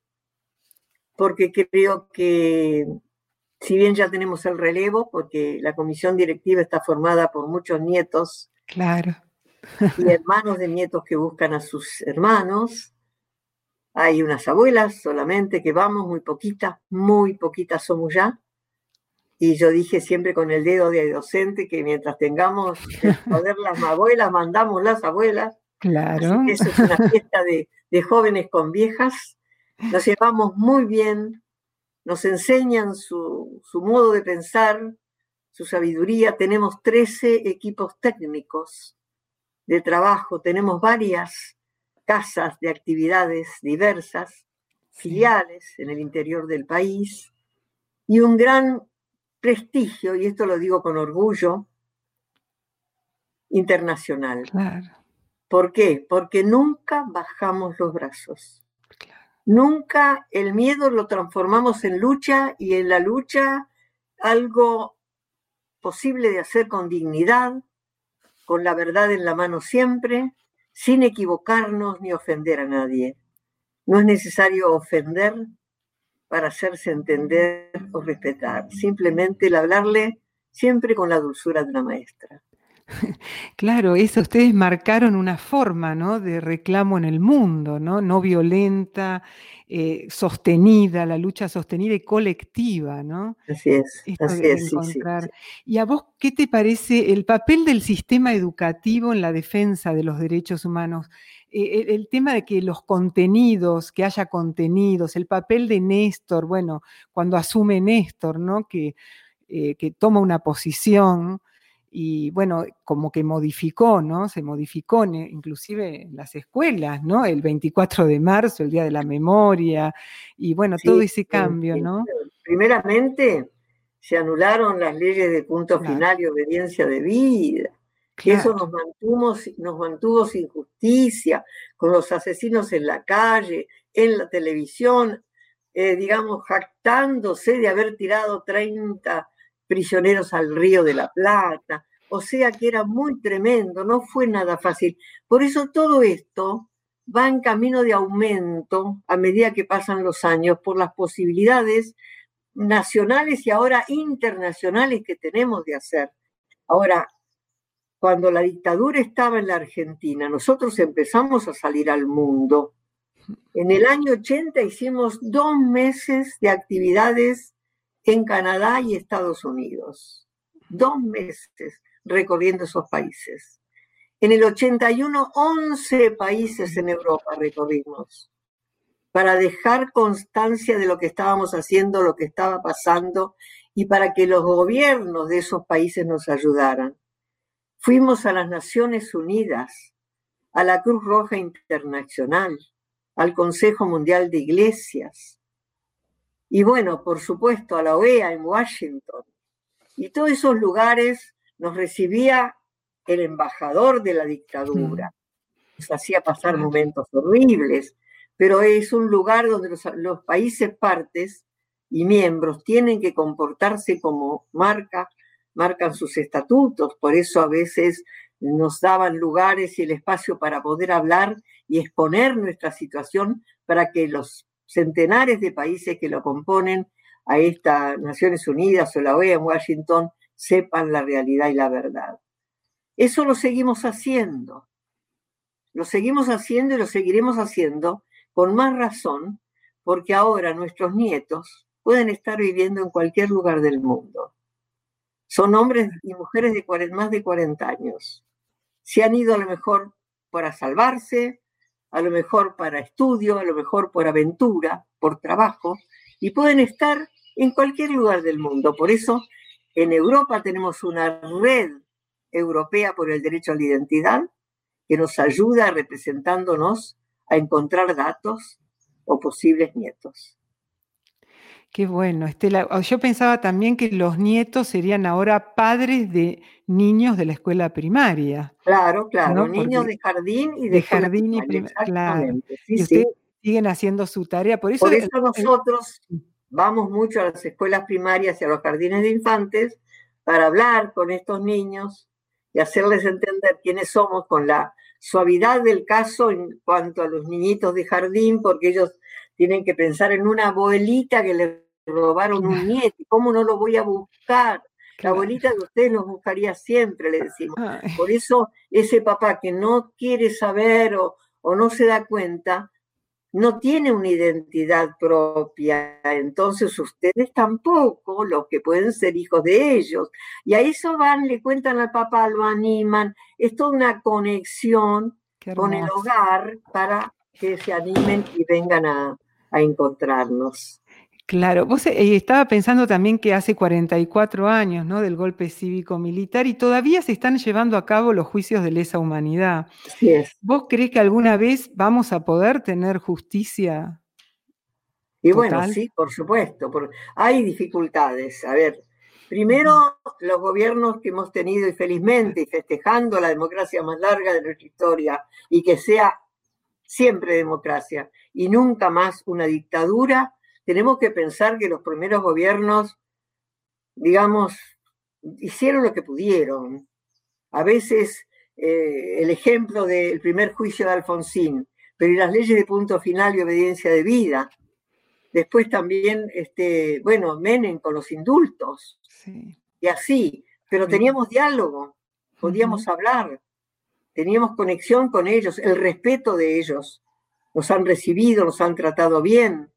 porque creo que si bien ya tenemos el relevo, porque la comisión directiva está formada por muchos nietos. Claro. y hermanos de nietos que buscan a sus hermanos. Hay unas abuelas solamente que vamos, muy poquitas, muy poquitas somos ya. Y yo dije siempre con el dedo de docente que mientras tengamos que poder las abuelas, mandamos las abuelas. Claro. eso es una fiesta de, de jóvenes con viejas. Nos llevamos muy bien, nos enseñan su, modo de pensar, su sabiduría. Tenemos 13 equipos técnicos de trabajo, tenemos varias casas de actividades diversas, filiales en el interior del país y un gran prestigio, y esto lo digo con orgullo, internacional. ¿Por qué? Porque nunca bajamos los brazos. Nunca el miedo lo transformamos en lucha y en la lucha algo posible de hacer con dignidad, con la verdad en la mano siempre, sin equivocarnos ni ofender a nadie. No es necesario ofender para hacerse entender o respetar, simplemente el hablarle siempre con la dulzura de una maestra. Claro, eso ustedes marcaron una forma, ¿no? De reclamo en el mundo, ¿no? No violenta, eh, sostenida, la lucha sostenida y colectiva, ¿no? Así es, así es, ¿Y a vos qué te parece el papel del sistema educativo en la defensa de los derechos humanos? Eh, el, tema de que los contenidos, que haya contenidos, el papel de Néstor, bueno, cuando asume Néstor, ¿no? Que, eh, que toma una posición y bueno, como que modificó, ¿no? Se modificó inclusive en las escuelas, ¿no? El 24 de marzo, el Día de la Memoria, y bueno, todo ese cambio, ¿no? Primeramente, se anularon las leyes de punto final y obediencia de vida. que Eso nos mantuvo, nos mantuvo sin justicia, con los asesinos en la calle, en la televisión, eh, digamos, jactándose de haber tirado 30 prisioneros al río de la Plata. O sea que era muy tremendo, no fue nada fácil. Por eso todo esto va en camino de aumento a medida que pasan los años por las posibilidades nacionales y ahora internacionales que tenemos de hacer. Ahora, cuando la dictadura estaba en la Argentina, nosotros empezamos a salir al mundo. En el año 80 hicimos dos meses de actividades en Canadá y Estados Unidos. Dos meses recorriendo esos países. En el 81, 11 países en Europa recorrimos para dejar constancia de lo que estábamos haciendo, lo que estaba pasando y para que los gobiernos de esos países nos ayudaran. Fuimos a las Naciones Unidas, a la Cruz Roja Internacional, al Consejo Mundial de Iglesias y bueno, por supuesto, a la OEA en Washington. Y todos esos lugares nos recibía el embajador de la dictadura. Nos hacía pasar momentos horribles, pero es un lugar donde los, países partes y miembros tienen que comportarse como marca, marcan sus estatutos, por eso a veces nos daban lugares y el espacio para poder hablar y exponer nuestra situación para que los centenares de países que lo componen a estas Naciones Unidas o la OEA en Washington sepan la realidad y la verdad. Eso lo seguimos haciendo. Lo seguimos haciendo y lo seguiremos haciendo con más razón porque ahora nuestros nietos pueden estar viviendo en cualquier lugar del mundo. Son hombres y mujeres de más de 40 años. Se han ido a lo mejor para salvarse, a lo mejor para estudio, a lo mejor por aventura, por trabajo, y pueden estar en cualquier lugar del mundo. Por eso en Europa tenemos una red europea por el derecho a la identidad que nos ayuda representándonos a encontrar datos o posibles nietos. Qué bueno, Estela. Yo pensaba también que los nietos serían ahora padres de niños de la escuela primaria. Claro, claro, niños de jardín y de, jardín y primaria. Claro. y ustedes siguen haciendo su tarea. Por eso, por eso nosotros vamos mucho a las escuelas primarias y a los jardines de infantes para hablar con estos niños y hacerles entender quiénes somos con la suavidad del caso en cuanto a los niñitos de jardín, porque ellos tienen que pensar en una abuelita que le robaron un nieto, ¿cómo no lo voy a buscar? La abuelita de ustedes los buscaría siempre, le decimos. Por eso ese papá que no quiere saber o, o no se da cuenta, no tiene una identidad propia, entonces ustedes tampoco, los que pueden ser hijos de ellos. Y a eso van, le cuentan al papá, lo animan, es toda una conexión con el hogar para que se animen y vengan a, a encontrarnos. Claro, vos eh, estaba pensando también que hace 44 años ¿no? del golpe cívico-militar y todavía se están llevando a cabo los juicios de lesa humanidad. ¿Vos crees que alguna vez vamos a poder tener justicia? Y bueno, sí, por supuesto. hay dificultades. A ver, primero los gobiernos que hemos tenido y felizmente y festejando la democracia más larga de nuestra historia y que sea siempre democracia y nunca más una dictadura tenemos que pensar que los primeros gobiernos, digamos, hicieron lo que pudieron. A veces eh, el ejemplo del primer juicio de Alfonsín, pero y las leyes de punto final y obediencia de vida. Después también, este, bueno, Menem con los indultos. Y así, pero teníamos diálogo, podíamos hablar, teníamos conexión con ellos, el respeto de ellos. Nos han recibido, nos han tratado bien.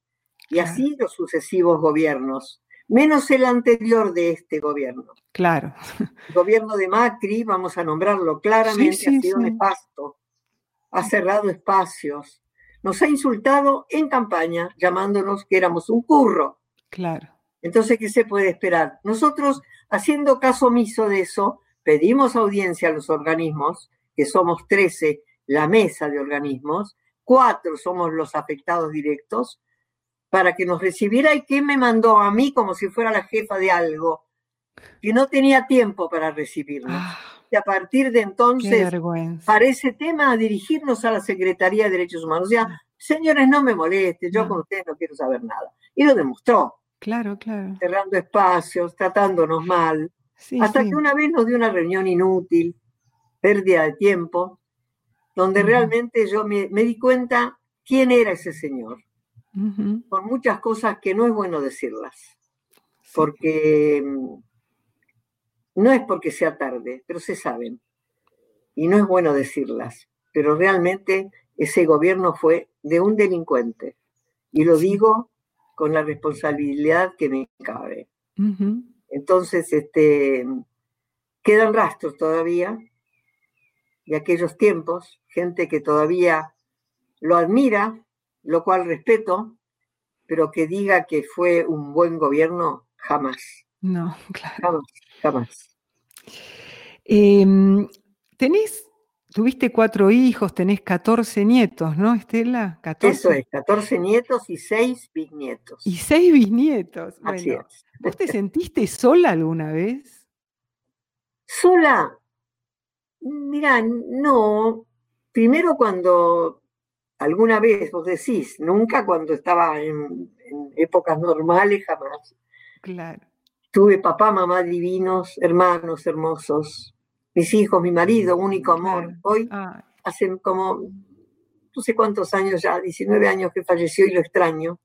Y así los sucesivos gobiernos, menos el anterior de este gobierno. Claro. El gobierno de Macri, vamos a nombrarlo claramente, ha sido nefasto, ha cerrado espacios, nos ha insultado en campaña llamándonos que éramos un curro. Claro. Entonces, ¿qué se puede esperar? Nosotros, haciendo caso omiso de eso, pedimos audiencia a los organismos, que somos 13, la mesa de organismos, cuatro somos los afectados directos, para que nos recibiera y que me mandó a mí como si fuera la jefa de algo, que no tenía tiempo para recibirnos. Ah, y a partir de entonces, para ese tema, dirigirnos a la Secretaría de Derechos Humanos. O sea, señores, no me moleste, yo con ustedes no quiero saber nada. Y lo demostró. Claro, claro. Cerrando espacios, tratándonos mal. hasta que una vez nos dio una reunión inútil, pérdida de tiempo, donde realmente yo me di cuenta quién era ese señor. Con muchas cosas que no es bueno decirlas, porque mm, no es porque sea tarde, pero se saben, y no es bueno decirlas, pero realmente ese gobierno fue de un delincuente, y lo digo con la responsabilidad que me cabe. Entonces, este, quedan rastros todavía de aquellos tiempos, gente que todavía lo admira lo cual respeto, pero que diga que fue un buen gobierno, jamás. No, claro. Jamás, jamás. Em, tenés, tuviste cuatro hijos, tenés 14 nietos, ¿no, Estela? 14. Eso es, 14 nietos y 6 bisnietos. Y seis bisnietos. Así Bueno, es. ¿vos te sentiste sola alguna vez? Sola, mira, no. Primero cuando alguna vez vos decís, nunca cuando estaba en, en épocas normales, jamás. Claro. Tuve papá, mamá divinos, hermanos hermosos, mis hijos, mi marido, único amor. Claro. Hoy, Ah, hace como no sé cuántos años ya, 19 años que falleció y lo extraño,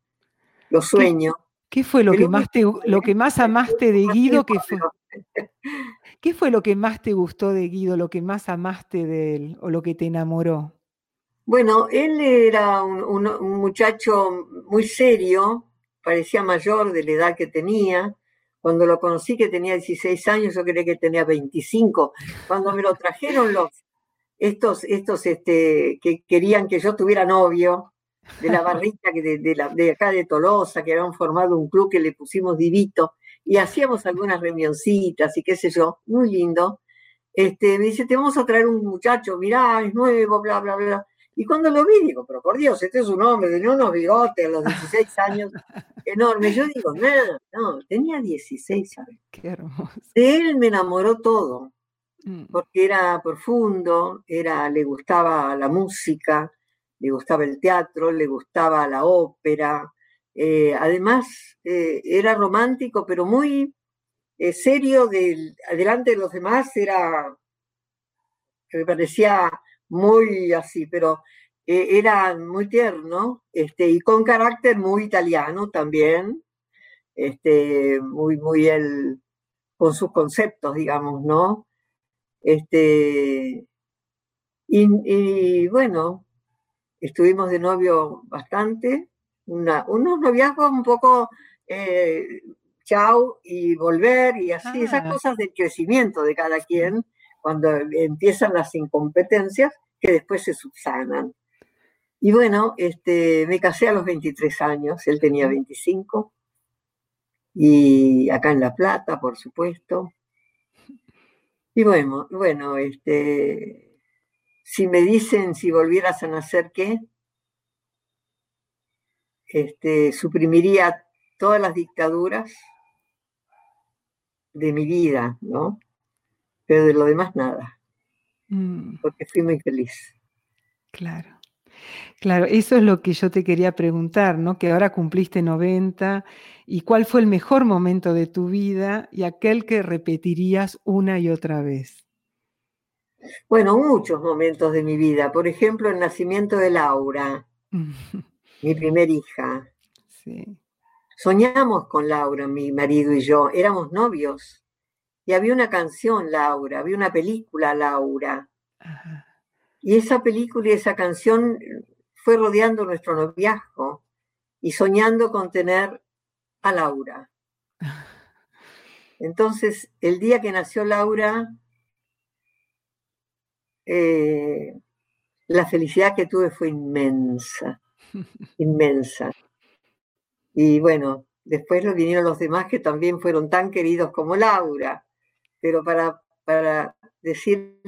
lo sueño. ¿Qué fue lo que más te, lo que más amaste de Guido? ¿Qué fue, ¿Qué fue lo que más te gustó de Guido, lo que más amaste de él o lo que te enamoró? Bueno, él era un, muchacho muy serio, parecía mayor de la edad que tenía. Cuando lo conocí, que tenía 16 años, yo creía que tenía 25. Cuando me lo trajeron los, estos, estos este, que querían que yo tuviera novio, de la barrita que de, de la- de acá de Tolosa, que habían formado un club que le pusimos divito, y hacíamos algunas reunioncitas y qué sé yo, muy lindo. Este, me dice, te vamos a traer un muchacho, mirá, es nuevo, bla, bla, bla. Y cuando lo vi, digo, pero por Dios, este es un hombre, tenía unos bigotes a los 16 años, enorme. Yo digo, no, no, tenía 16 años. Qué hermoso. De él me enamoró todo, Mm, porque era profundo, era, le gustaba la música, le gustaba el teatro, le gustaba la ópera. Eh, además, eh, era romántico, pero muy eh, serio del, delante de los demás, era, me parecía muy así, pero era muy tierno, este, y con carácter muy italiano también, este, muy, muy él, con sus conceptos, digamos, ¿no? Este, y bueno, estuvimos de novio bastante, una- unos noviazgos un poco eh, chau y volver y así, esas Ah. cosas del crecimiento de cada quien, cuando empiezan las incompetencias que después se subsanan. Y bueno, este, me casé a los 23 años, él tenía 25, y acá en La Plata, por supuesto. Y bueno, bueno, este, si me dicen si volvieras a nacer, ¿qué? Este, suprimiría todas las dictaduras de mi vida, ¿no? Pero de lo demás nada, mm, porque fui muy feliz. claro. Claro, eso es lo que yo te quería preguntar, ¿no? Que ahora cumpliste 90 y cuál fue el mejor momento de tu vida y aquel que repetirías una y otra vez. Bueno, muchos momentos de mi vida, por ejemplo, el nacimiento de Laura, mi primer hija. Sí. Soñamos con Laura, mi marido y yo, éramos novios. Y había una canción, Laura, había una película, Laura. Ajá. Y esa película y esa canción fue rodeando nuestro noviazgo y soñando con tener a Laura. Entonces, el día que nació Laura, eh, la felicidad que tuve fue inmensa, inmensa. Y bueno, después lo vinieron los demás que también fueron tan queridos como Laura. Pero para, para decir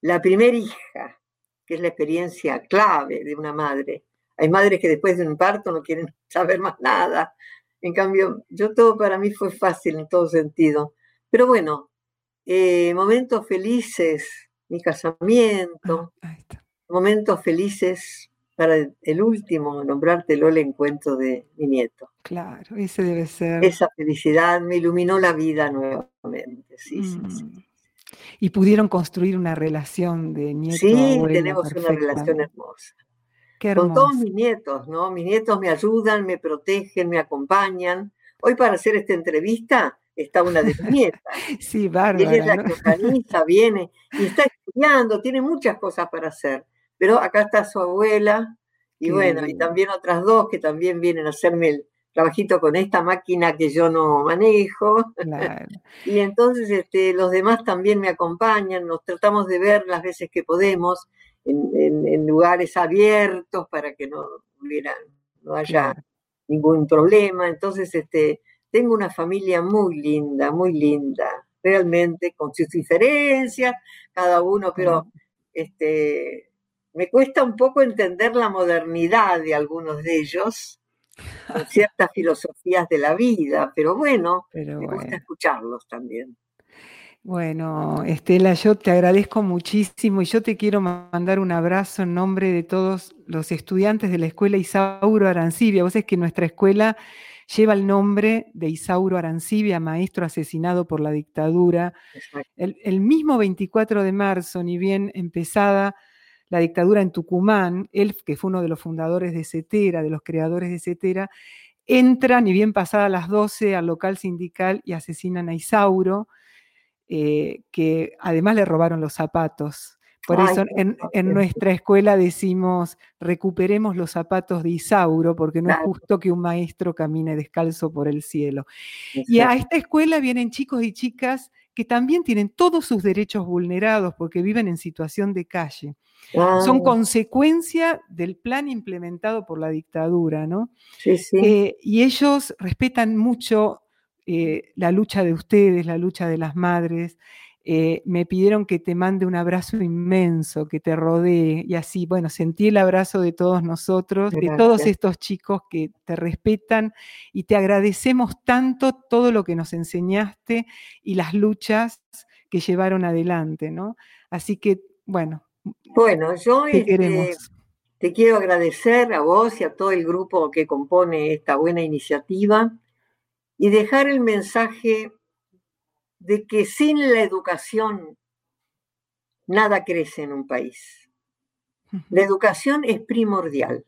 la primera hija, que es la experiencia clave de una madre. Hay madres que después de un parto no quieren saber más nada. En cambio, yo todo para mí fue fácil en todo sentido. Pero bueno, eh, momentos felices, mi casamiento, Ah, momentos felices para el último, nombrártelo el encuentro de mi nieto. Claro, ese debe ser. Esa felicidad me iluminó la vida nuevamente. Sí, sí, sí. Mm. Y pudieron construir una relación de nieto Sí, abuela tenemos una relación hermosa. Qué Con todos mis nietos, ¿no? Mis nietos me ayudan, me protegen, me acompañan. Hoy para hacer esta entrevista está una de mis nietas. Sí, Y ella es bárbara, la ¿no? que organiza, viene y está estudiando, tiene muchas cosas para hacer. Pero acá está su abuela y bueno, y también otras dos que también vienen a hacerme el trabajito con esta máquina que yo no manejo. Claro. Y entonces este, los demás también me acompañan, nos tratamos de ver las veces que podemos en, en- en lugares abiertos para que no hubiera, no haya Claro. ningún problema. Entonces, este, tengo una familia muy linda, muy linda, realmente, con sus diferencias, cada uno, pero este, me cuesta un poco entender la modernidad de algunos de ellos, con ciertas filosofías de la vida, pero bueno, me gusta escucharlos también. Bueno, Estela, yo te agradezco muchísimo y yo te quiero mandar un abrazo en nombre de todos los estudiantes de la escuela Isauro Arancibia. Vos es que nuestra escuela lleva el nombre de Isauro Arancibia, maestro asesinado por la dictadura. El, el, mismo 24 de marzo, ni bien empezada la dictadura en Tucumán, él, que fue uno de los fundadores de CETERA, de los creadores de CETERA, entra, ni bien pasada las 12, al local sindical y asesinan a Isauro eh, que además le robaron los zapatos. Por eso en, nuestra escuela decimos, recuperemos los zapatos de Isauro, porque no es justo que un maestro camine descalzo por el cielo. Y a esta escuela vienen chicos y chicas que también tienen todos sus derechos vulnerados porque viven en situación de calle. Son consecuencia del plan implementado por la dictadura, ¿no? Sí, sí. Eh, y ellos respetan mucho eh, la lucha de ustedes, la lucha de las madres. Eh, me pidieron que te mande un abrazo inmenso, que te rodee y así, bueno, sentí el abrazo de todos nosotros, de todos estos chicos que te respetan y te agradecemos tanto todo lo que nos enseñaste y las luchas que llevaron adelante, ¿no? Así que, bueno. Bueno, yo este, te quiero agradecer a vos y a todo el grupo que compone esta buena iniciativa y dejar el mensaje de que sin la educación nada crece en un país. La educación es primordial.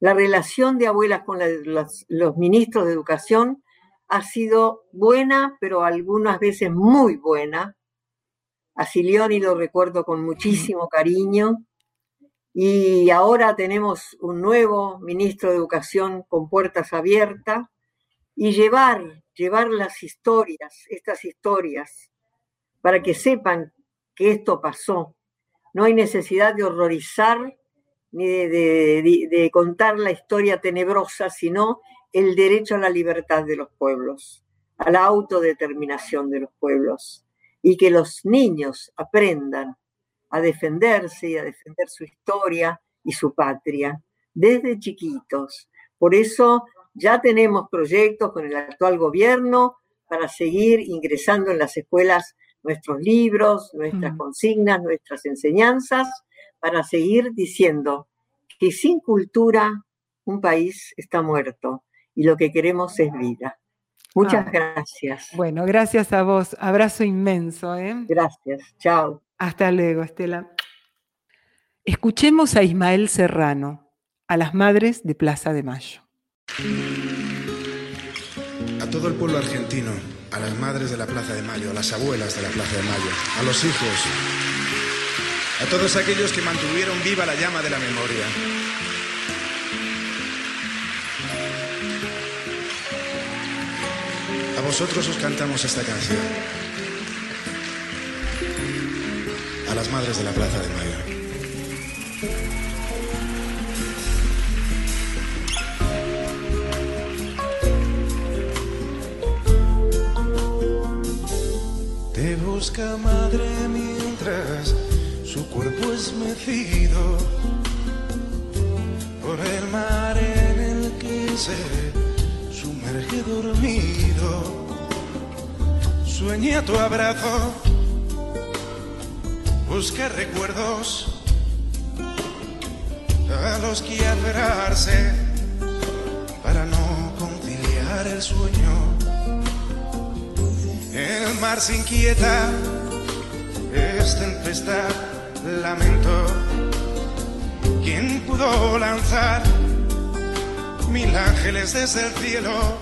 La relación de abuelas con los, ministros de educación ha sido buena, pero algunas veces muy buena. A Silioni lo recuerdo con muchísimo cariño. Y ahora tenemos un nuevo ministro de Educación con puertas abiertas y llevar, llevar las historias, estas historias, para que sepan que esto pasó. No hay necesidad de horrorizar ni de, contar la historia tenebrosa, sino el derecho a la libertad de los pueblos, a la autodeterminación de los pueblos, y que los niños aprendan a defenderse y a defender su historia y su patria desde chiquitos. Por eso ya tenemos proyectos con el actual gobierno para seguir ingresando en las escuelas nuestros libros, nuestras consignas, nuestras enseñanzas, para seguir diciendo que sin cultura un país está muerto y lo que queremos es vida. Muchas ah. gracias. Bueno, gracias a vos. Abrazo inmenso. ¿eh? Gracias. Chao. Hasta luego, Estela. Escuchemos a Ismael Serrano, a las madres de Plaza de Mayo. A todo el pueblo argentino, a las madres de la Plaza de Mayo, a las abuelas de la Plaza de Mayo, a los hijos, a todos aquellos que mantuvieron viva la llama de la memoria. Vosotros os cantamos esta canción. A las madres de la Plaza de Mayo. busca madre mientras su cuerpo es mecido por el mar en el que se sumerge dormido. Sueña tu abrazo, busca recuerdos a los que aferrarse para no conciliar el sueño el mar se inquieta, es tempestad, lamento. ¿Quién pudo lanzar mil ángeles desde el cielo?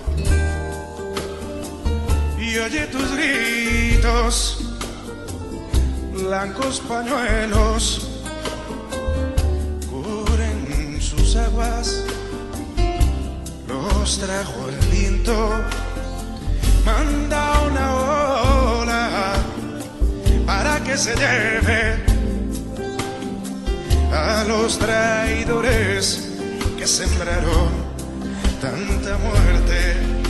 Y oye tus gritos, blancos pañuelos, cubren sus aguas, los trajo el viento manda una ola para que se lleve a los traidores que sembraron tanta muerte.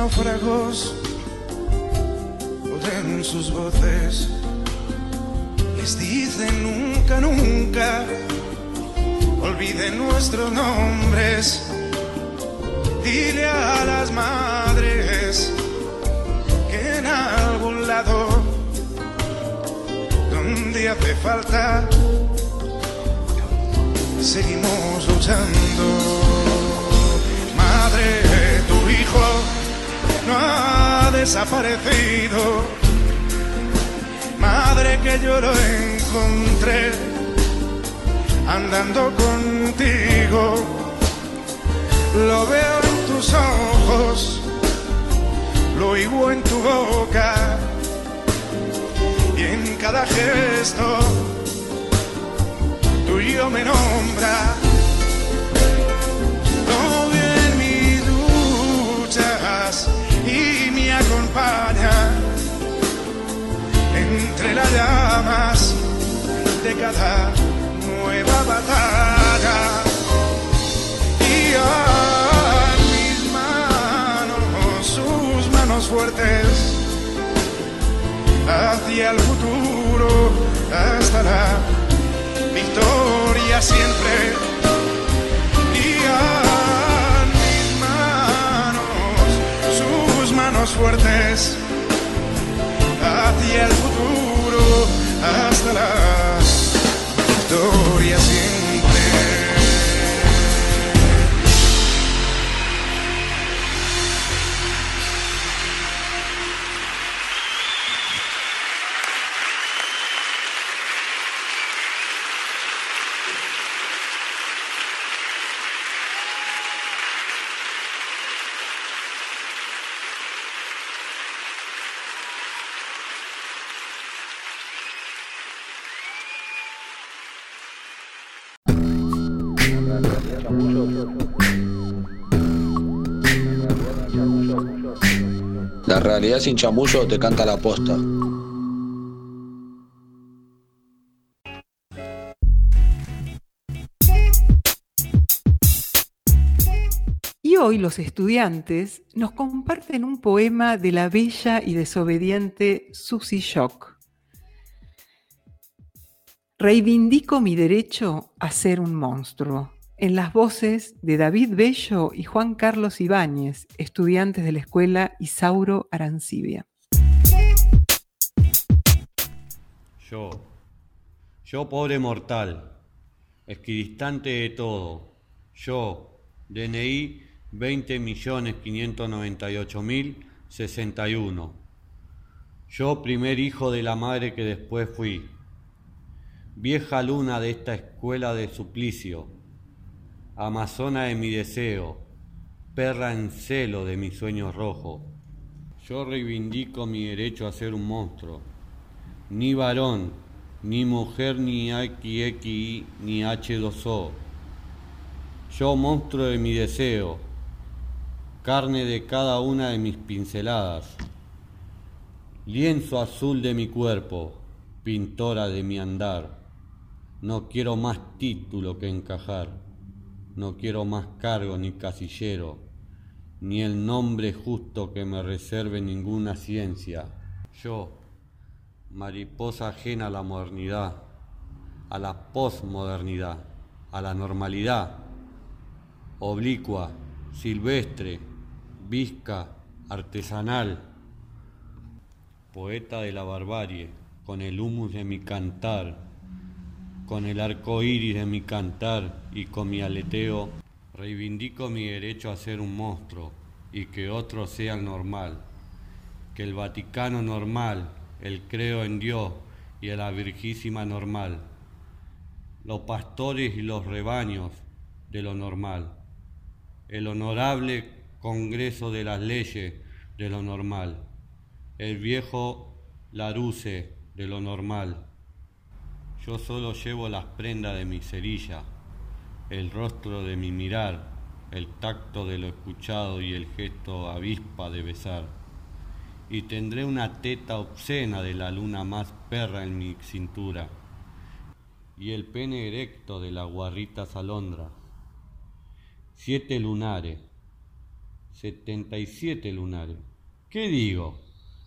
Náufragos oyen sus voces, les dicen nunca, nunca, olviden nuestros nombres, dile a las madres que en algún lado donde hace falta seguimos luchando. Ha desaparecido. Madre, que yo lo encontré andando contigo. Lo veo en tus ojos, lo oigo en tu boca y en cada gesto tuyo me nombra. Entre las llamas de cada nueva batalla. Y a mis manos, sus manos fuertes, hacia el futuro, hasta la victoria siempre. Fuertes, hacia el futuro, hasta la victoria siempre. Realidad sin chamullo te canta la posta. Y hoy los estudiantes nos comparten un poema de la bella y desobediente Susie Shock. Reivindico mi derecho a ser un monstruo. En las voces de David Bello y Juan Carlos Ibáñez, estudiantes de la escuela Isauro Arancibia. Yo, yo pobre mortal, equidistante de todo, yo, DNI 20.598.061, yo primer hijo de la madre que después fui, vieja luna de esta escuela de suplicio, amazona de mi deseo, perra en celo de mis sueños rojos. Yo reivindico mi derecho a ser un monstruo, ni varón, ni mujer, ni XXI, ni H2O. Yo monstruo de mi deseo, carne de cada una de mis pinceladas, lienzo azul de mi cuerpo, pintora de mi andar. No quiero más título que encajar, no quiero más cargo ni casillero, ni el nombre justo que me reserve ninguna ciencia. Yo, mariposa ajena a la modernidad, a la posmodernidad, a la normalidad, oblicua, silvestre, visca, artesanal, poeta de la barbarie, con el humus de mi cantar, con el arco iris de mi cantar y con mi aleteo, reivindico mi derecho a ser un monstruo y que otros sean normal, que el Vaticano normal, el creo en Dios y a la Virgísima normal, los pastores y los rebaños de lo normal, el honorable Congreso de las Leyes de lo normal, el viejo Laruce de lo normal. Yo solo llevo las prendas de mi cerilla, el rostro de mi mirar, el tacto de lo escuchado y el gesto avispa de besar. Y tendré una teta obscena de la luna más perra en mi cintura, y el pene erecto de la guarrita salondra. Siete lunares, 77 lunares. ¿Qué digo?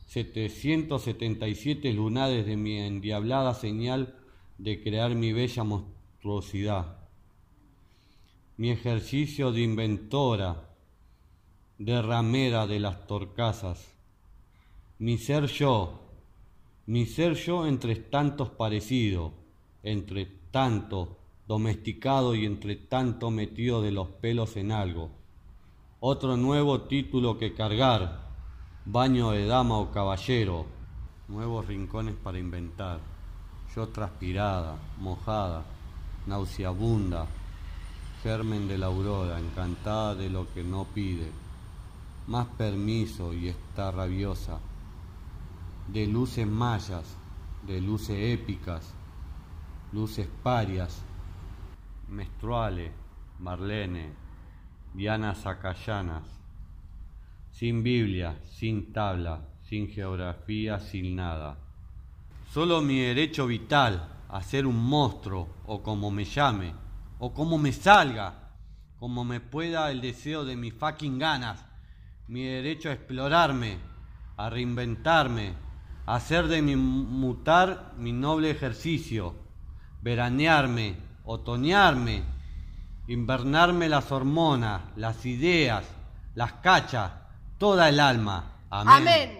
777 lunares de mi endiablada señal de crear mi bella monstruosidad. Mi ejercicio de inventora, de ramera de las torcasas. Mi ser yo, mi ser yo entre tantos parecido, entre tanto domesticado y entre tanto metido de los pelos en algo. Otro nuevo título que cargar, baño de dama o caballero, nuevos rincones para inventar. Yo transpirada, mojada, nauseabunda, germen de la aurora, encantada de lo que no pide. Más permiso y está rabiosa, de luces mayas, de luces épicas, luces parias, menstruales, Marlene, Diana Zacallanas, sin Biblia, sin tabla, sin geografía, sin nada. Solo mi derecho vital a ser un monstruo, o como me llame, o como me salga, como me pueda el deseo de mis fucking ganas, mi derecho a explorarme, a reinventarme, a hacer de mi mutar mi noble ejercicio, veranearme, otoñarme, invernarme las hormonas, las ideas, las cachas, toda el alma. Amén.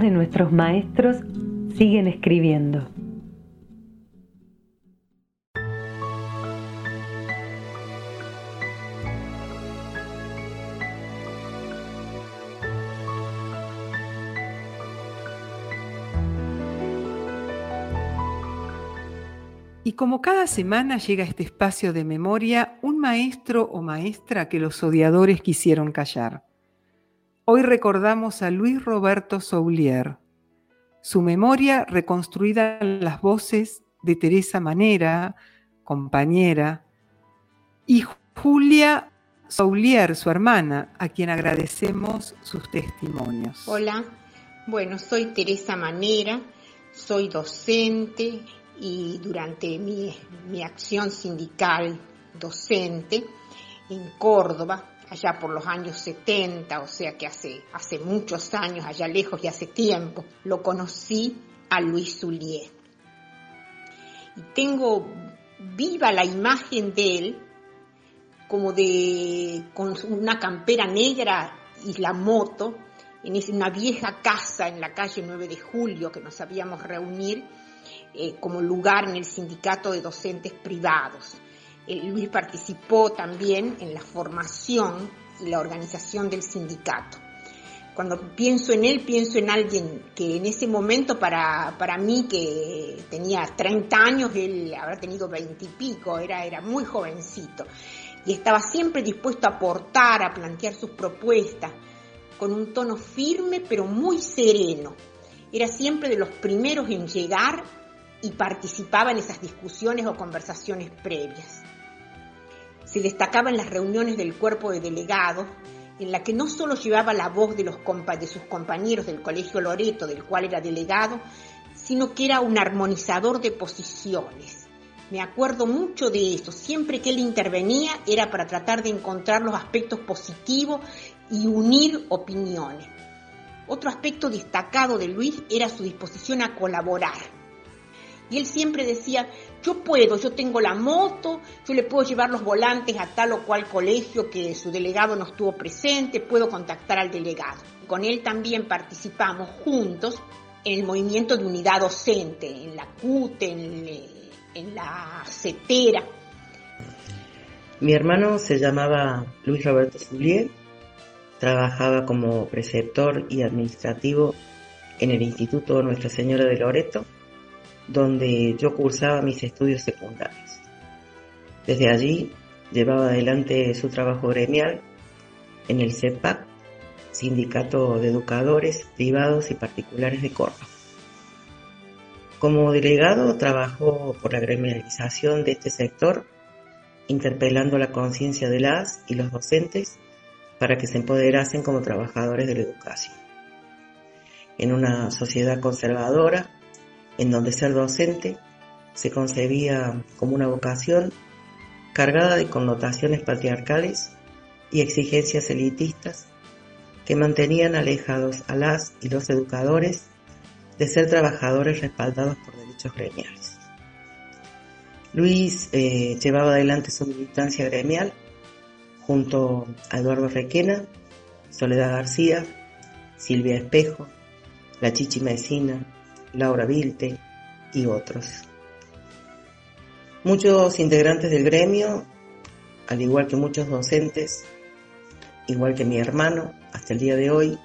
De nuestros maestros siguen escribiendo. Y como cada semana llega a este espacio de memoria un maestro o maestra que los odiadores quisieron callar. Hoy recordamos a Luis Roberto Soulier. Su memoria reconstruida en las voces de Teresa Manera, compañera, y Julia Soulier, su hermana, a quien agradecemos sus testimonios. Hola, bueno, soy Teresa Manera, soy docente y durante mi, mi acción sindical docente en Córdoba, allá por los años 70, o sea que hace, hace muchos años, allá lejos y hace tiempo, lo conocí a Luis Zulier. Y tengo viva la imagen de él, como de con una campera negra y la moto, en una vieja casa en la calle 9 de Julio que nos sabíamos reunir eh, como lugar en el sindicato de docentes privados. Luis participó también en la formación y la organización del sindicato. Cuando pienso en él, pienso en alguien que en ese momento para, para mí, que tenía 30 años, él habrá tenido 20 y pico, era, era muy jovencito, y estaba siempre dispuesto a aportar, a plantear sus propuestas, con un tono firme pero muy sereno. Era siempre de los primeros en llegar y participaba en esas discusiones o conversaciones previas se destacaba en las reuniones del cuerpo de delegados, en la que no solo llevaba la voz de, de sus compañeros del Colegio Loreto, del cual era delegado, sino que era un armonizador de posiciones. Me acuerdo mucho de eso. Siempre que él intervenía era para tratar de encontrar los aspectos positivos y unir opiniones. Otro aspecto destacado de Luis era su disposición a colaborar. Y él siempre decía, yo puedo, yo tengo la moto, yo le puedo llevar los volantes a tal o cual colegio que su delegado no estuvo presente, puedo contactar al delegado. Con él también participamos juntos en el movimiento de unidad docente, en la CUTE, en, la CETERA. Mi hermano se llamaba Luis Roberto Zulier, trabajaba como preceptor y administrativo en el Instituto Nuestra Señora de Loreto donde yo cursaba mis estudios secundarios. Desde allí llevaba adelante su trabajo gremial en el CEPAC, Sindicato de Educadores Privados y Particulares de Córdoba. Como delegado trabajó por la gremialización de este sector, interpelando la conciencia de las y los docentes para que se empoderasen como trabajadores de la educación. En una sociedad conservadora, en donde ser docente se concebía como una vocación cargada de connotaciones patriarcales y exigencias elitistas que mantenían alejados a las y los educadores de ser trabajadores respaldados por derechos gremiales. Luis eh, llevaba adelante su militancia gremial junto a Eduardo Requena, Soledad García, Silvia Espejo, La Chichi Mesina, Laura Vilte y otros. Muchos integrantes del gremio, al igual que muchos docentes, igual que mi hermano, hasta el día de hoy,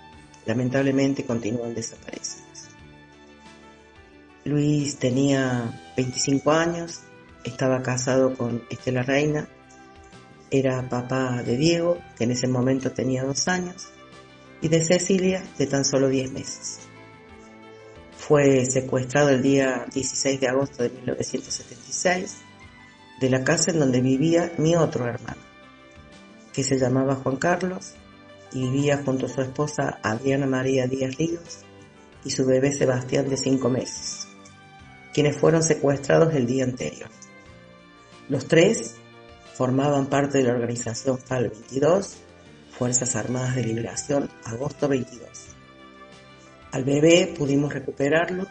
lamentablemente continúan desaparecidos. Luis tenía 25 años, estaba casado con Estela Reina, era papá de Diego, que en ese momento tenía dos años, y de Cecilia, de tan solo 10 meses. Fue secuestrado el día 16 de agosto de 1976 de la casa en donde vivía mi otro hermano, que se llamaba Juan Carlos y vivía junto a su esposa Adriana María Díaz Ríos y su bebé Sebastián de 5 meses quienes fueron secuestrados el día anterior. Los tres formaban parte de la organización FAL 22, Fuerzas Armadas de Liberación, agosto 22. Al bebé pudimos recuperarlo.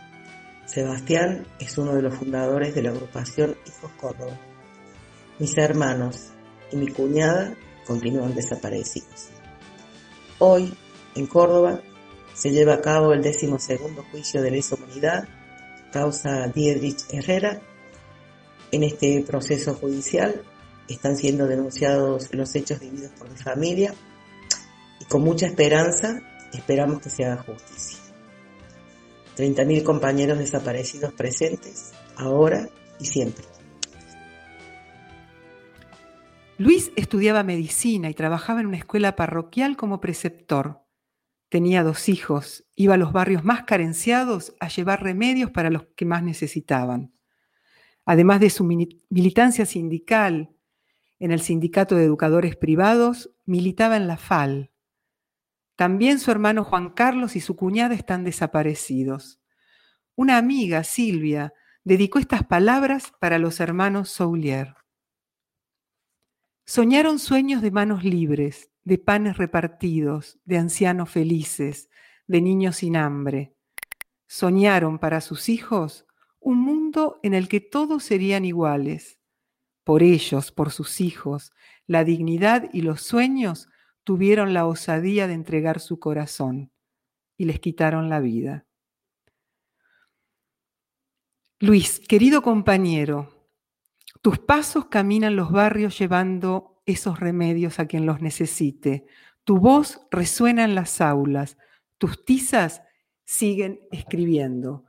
Sebastián es uno de los fundadores de la agrupación Hijos Córdoba. Mis hermanos y mi cuñada continúan desaparecidos. Hoy, en Córdoba, se lleva a cabo el décimo segundo juicio de lesa humanidad causa Diedrich Herrera. En este proceso judicial están siendo denunciados los hechos vividos por mi familia y con mucha esperanza esperamos que se haga justicia. 30.000 compañeros desaparecidos presentes, ahora y siempre. Luis estudiaba medicina y trabajaba en una escuela parroquial como preceptor. Tenía dos hijos, iba a los barrios más carenciados a llevar remedios para los que más necesitaban. Además de su militancia sindical en el Sindicato de Educadores Privados, militaba en la FAL. También su hermano Juan Carlos y su cuñada están desaparecidos. Una amiga, Silvia, dedicó estas palabras para los hermanos Soulier. Soñaron sueños de manos libres, de panes repartidos, de ancianos felices, de niños sin hambre. Soñaron para sus hijos un mundo en el que todos serían iguales. Por ellos, por sus hijos, la dignidad y los sueños tuvieron la osadía de entregar su corazón y les quitaron la vida. Luis, querido compañero, tus pasos caminan los barrios llevando esos remedios a quien los necesite. Tu voz resuena en las aulas, tus tizas siguen escribiendo.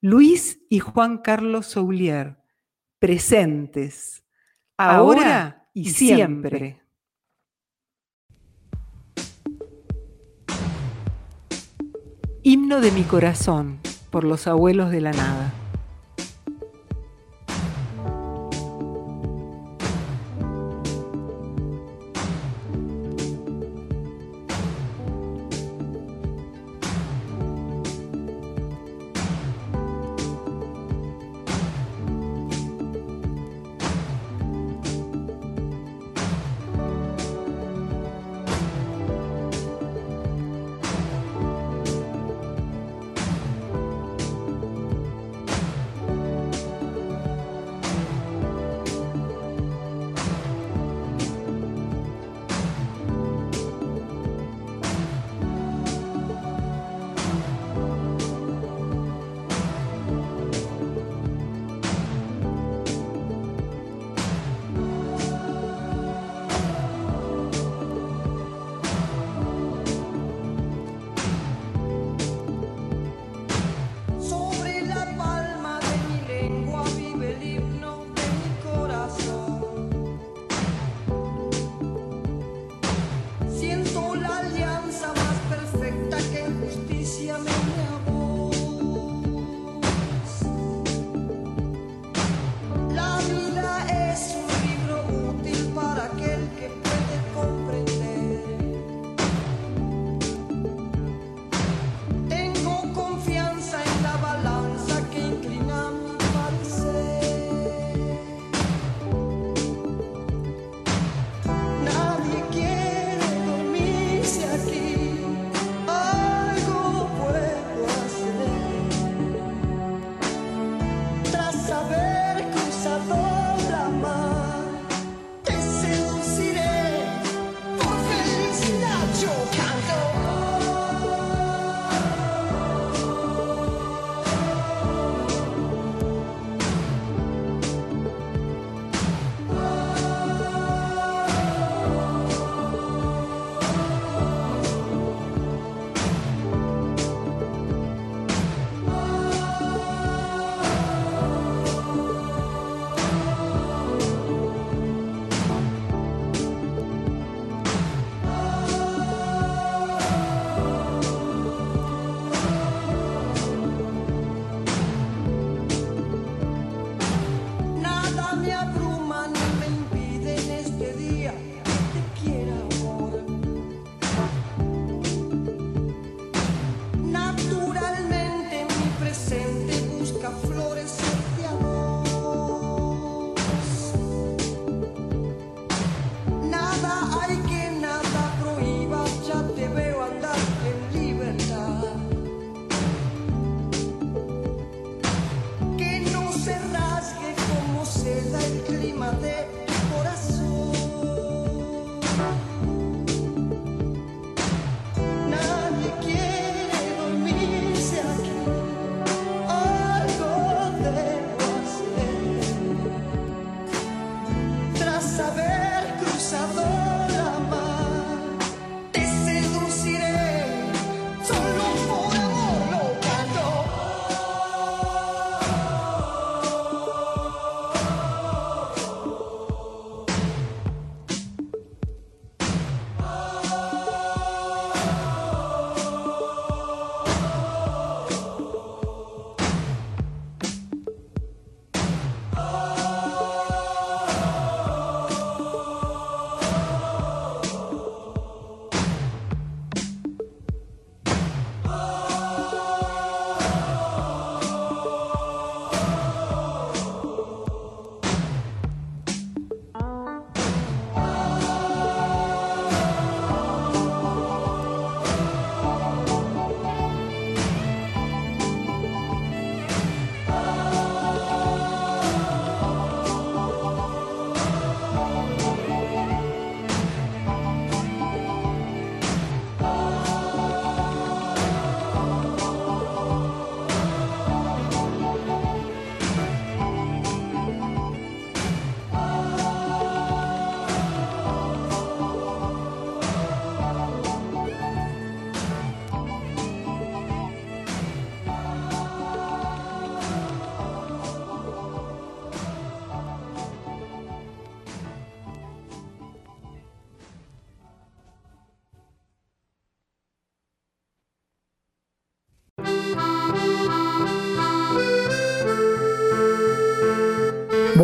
Luis y Juan Carlos Soulier, presentes, ahora, y siempre. Himno de mi corazón por los abuelos de la nada.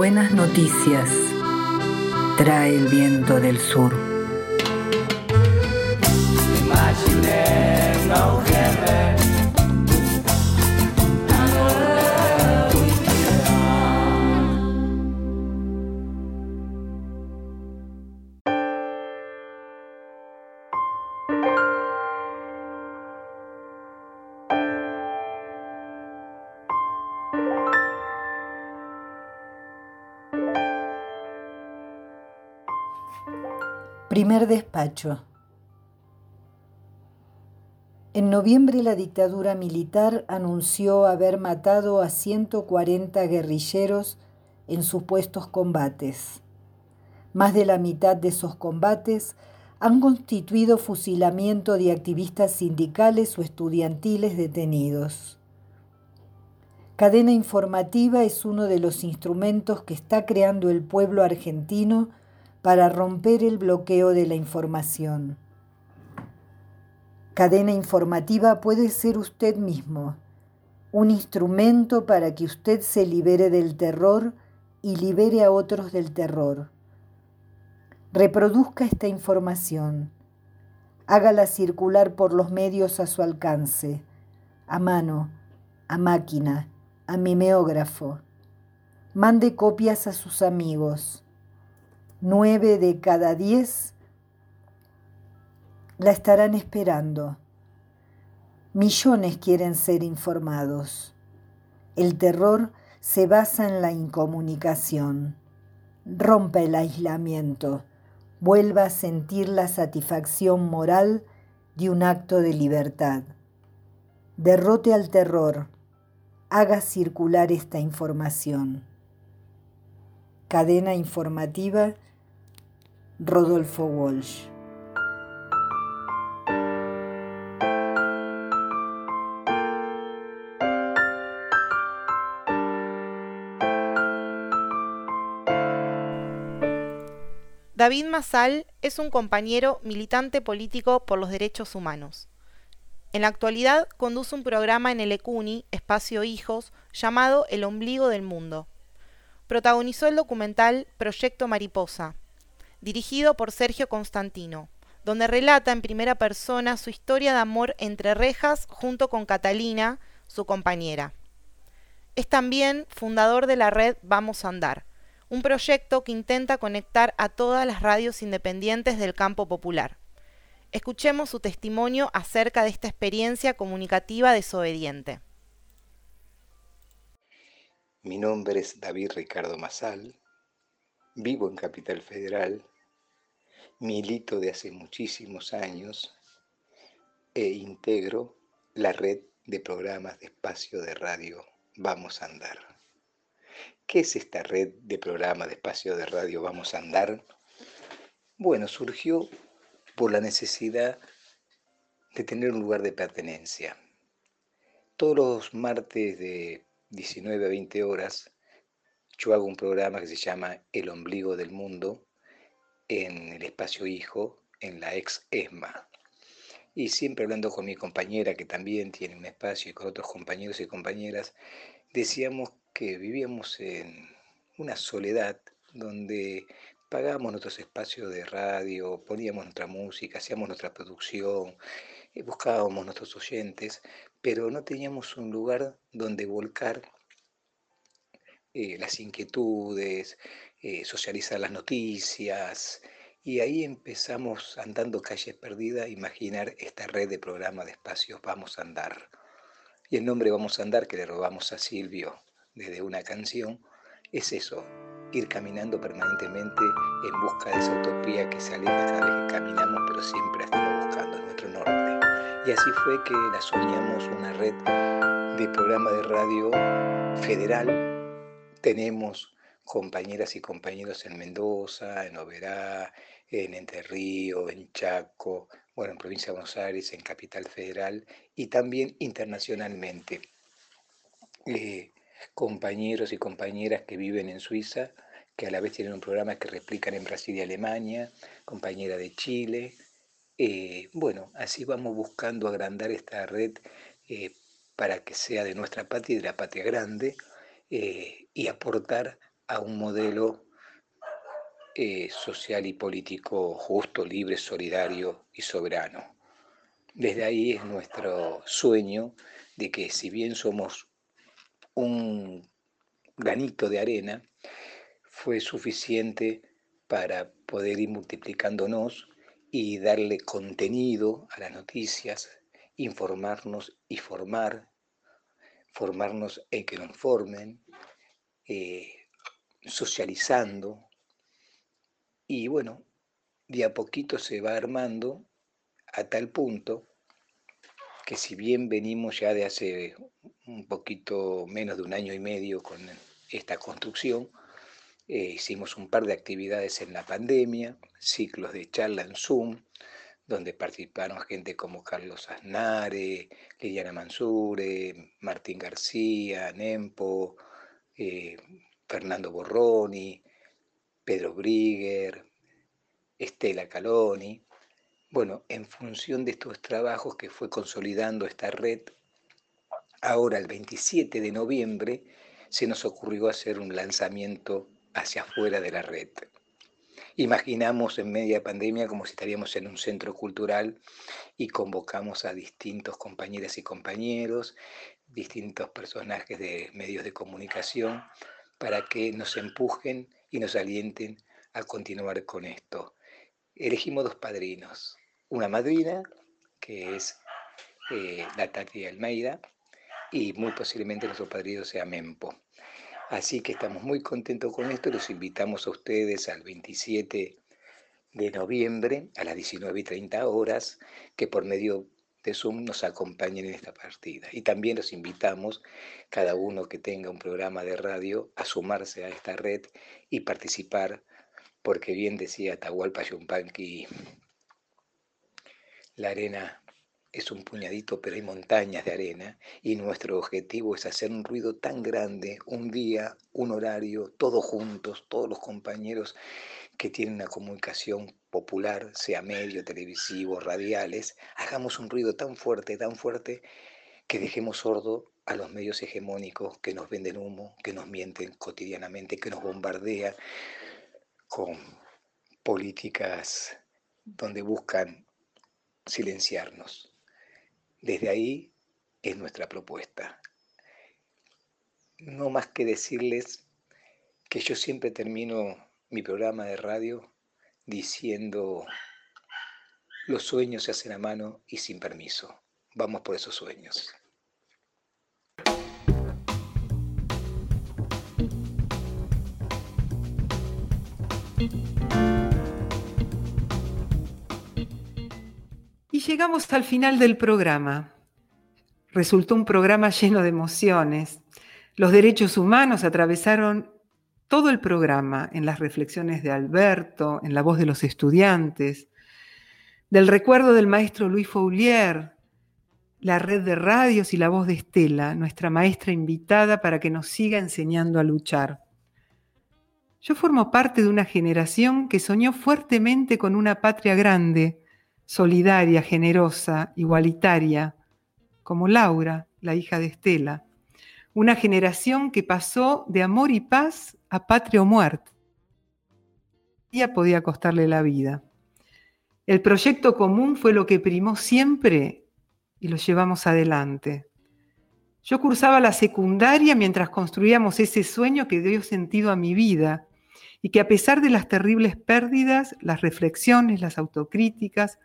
Buenas noticias trae el viento del sur. Despacho. En noviembre la dictadura militar anunció haber matado a 140 guerrilleros en supuestos combates. Más de la mitad de esos combates han constituido fusilamiento de activistas sindicales o estudiantiles detenidos. Cadena informativa es uno de los instrumentos que está creando el pueblo argentino para romper el bloqueo de la información. Cadena informativa puede ser usted mismo, un instrumento para que usted se libere del terror y libere a otros del terror. Reproduzca esta información, hágala circular por los medios a su alcance, a mano, a máquina, a mimeógrafo. Mande copias a sus amigos nueve de cada diez la estarán esperando. Millones quieren ser informados. El terror se basa en la incomunicación. Rompa el aislamiento. Vuelva a sentir la satisfacción moral de un acto de libertad. Derrote al terror. Haga circular esta información. Cadena informativa Rodolfo Walsh. David Masal es un compañero militante político por los derechos humanos. En la actualidad conduce un programa en el ECUNI, Espacio Hijos, llamado El Ombligo del Mundo. Protagonizó el documental Proyecto Mariposa, dirigido por Sergio Constantino, donde relata en primera persona su historia de amor entre rejas junto con Catalina, su compañera. Es también fundador de la red Vamos a Andar, un proyecto que intenta conectar a todas las radios independientes del campo popular. Escuchemos su testimonio acerca de esta experiencia comunicativa desobediente. Mi nombre es David Ricardo Masal, vivo en Capital Federal, milito de hace muchísimos años e integro la red de programas de espacio de radio Vamos a Andar. ¿Qué es esta red de programas de espacio de radio Vamos a Andar? Bueno, surgió por la necesidad de tener un lugar de pertenencia. Todos los martes de 19 a 20 horas yo hago un programa que se llama El ombligo del mundo en el espacio Hijo, en la ex ESMA. Y siempre hablando con mi compañera, que también tiene un espacio, y con otros compañeros y compañeras, decíamos que vivíamos en una soledad donde pagábamos nuestros espacios de radio, poníamos nuestra música, hacíamos nuestra producción, eh, buscábamos nuestros oyentes, pero no teníamos un lugar donde volcar eh, las inquietudes, eh, socializar las noticias, y ahí empezamos, andando calles perdidas, a imaginar esta red de programas de espacios Vamos a Andar. Y el nombre Vamos a Andar, que le robamos a Silvio desde una canción, es eso, ir caminando permanentemente en busca de esa utopía que se aleja cada vez que caminamos, pero siempre estamos buscando nuestro norte. Y así fue que la soñamos una red de programa de radio federal tenemos compañeras y compañeros en Mendoza, en Oberá, en Entre Ríos, en Chaco, bueno, en Provincia de Buenos Aires, en Capital Federal y también internacionalmente. Eh, compañeros y compañeras que viven en Suiza, que a la vez tienen un programa que replican en Brasil y Alemania, compañera de Chile. Eh, bueno, así vamos buscando agrandar esta red eh, para que sea de nuestra patria y de la patria grande eh, y aportar a un modelo eh, social y político justo, libre, solidario y soberano. Desde ahí es nuestro sueño de que si bien somos un granito de arena, fue suficiente para poder ir multiplicándonos y darle contenido a las noticias, informarnos y formar formarnos en que nos formen, eh, socializando. Y bueno, de a poquito se va armando a tal punto que si bien venimos ya de hace un poquito menos de un año y medio con esta construcción, eh, hicimos un par de actividades en la pandemia, ciclos de charla en Zoom, donde participaron gente como Carlos Aznare, Liliana Mansure, Martín García, Nempo, eh, Fernando Borroni, Pedro Brigger, Estela Caloni. Bueno, en función de estos trabajos que fue consolidando esta red, ahora el 27 de noviembre se nos ocurrió hacer un lanzamiento hacia afuera de la red. Imaginamos en media pandemia como si estaríamos en un centro cultural y convocamos a distintos compañeras y compañeros, distintos personajes de medios de comunicación, para que nos empujen y nos alienten a continuar con esto. Elegimos dos padrinos, una madrina, que es eh, la Tati Almeida, y muy posiblemente nuestro padrino sea Mempo. Así que estamos muy contentos con esto. Los invitamos a ustedes al 27 de noviembre a las 19 y 30 horas, que por medio de Zoom nos acompañen en esta partida. Y también los invitamos, cada uno que tenga un programa de radio, a sumarse a esta red y participar, porque bien decía Tahualpa Yupanqui, la arena es un puñadito, pero hay montañas de arena y nuestro objetivo es hacer un ruido tan grande, un día, un horario, todos juntos, todos los compañeros que tienen una comunicación popular, sea medio, televisivo, radiales, hagamos un ruido tan fuerte, tan fuerte, que dejemos sordo a los medios hegemónicos que nos venden humo, que nos mienten cotidianamente, que nos bombardean con políticas donde buscan silenciarnos. Desde ahí es nuestra propuesta. No más que decirles que yo siempre termino mi programa de radio diciendo, los sueños se hacen a mano y sin permiso. Vamos por esos sueños. Y llegamos al final del programa. Resultó un programa lleno de emociones. Los derechos humanos atravesaron todo el programa en las reflexiones de Alberto, en la voz de los estudiantes, del recuerdo del maestro Luis Foulier, la red de radios y la voz de Estela, nuestra maestra invitada para que nos siga enseñando a luchar. Yo formo parte de una generación que soñó fuertemente con una patria grande, solidaria, generosa, igualitaria, como Laura, la hija de Estela. Una generación que pasó de amor y paz a patria o muerte. Ella podía costarle la vida. El proyecto común fue lo que primó siempre y lo llevamos adelante. Yo cursaba la secundaria mientras construíamos ese sueño que dio sentido a mi vida y que a pesar de las terribles pérdidas, las reflexiones, las autocríticas,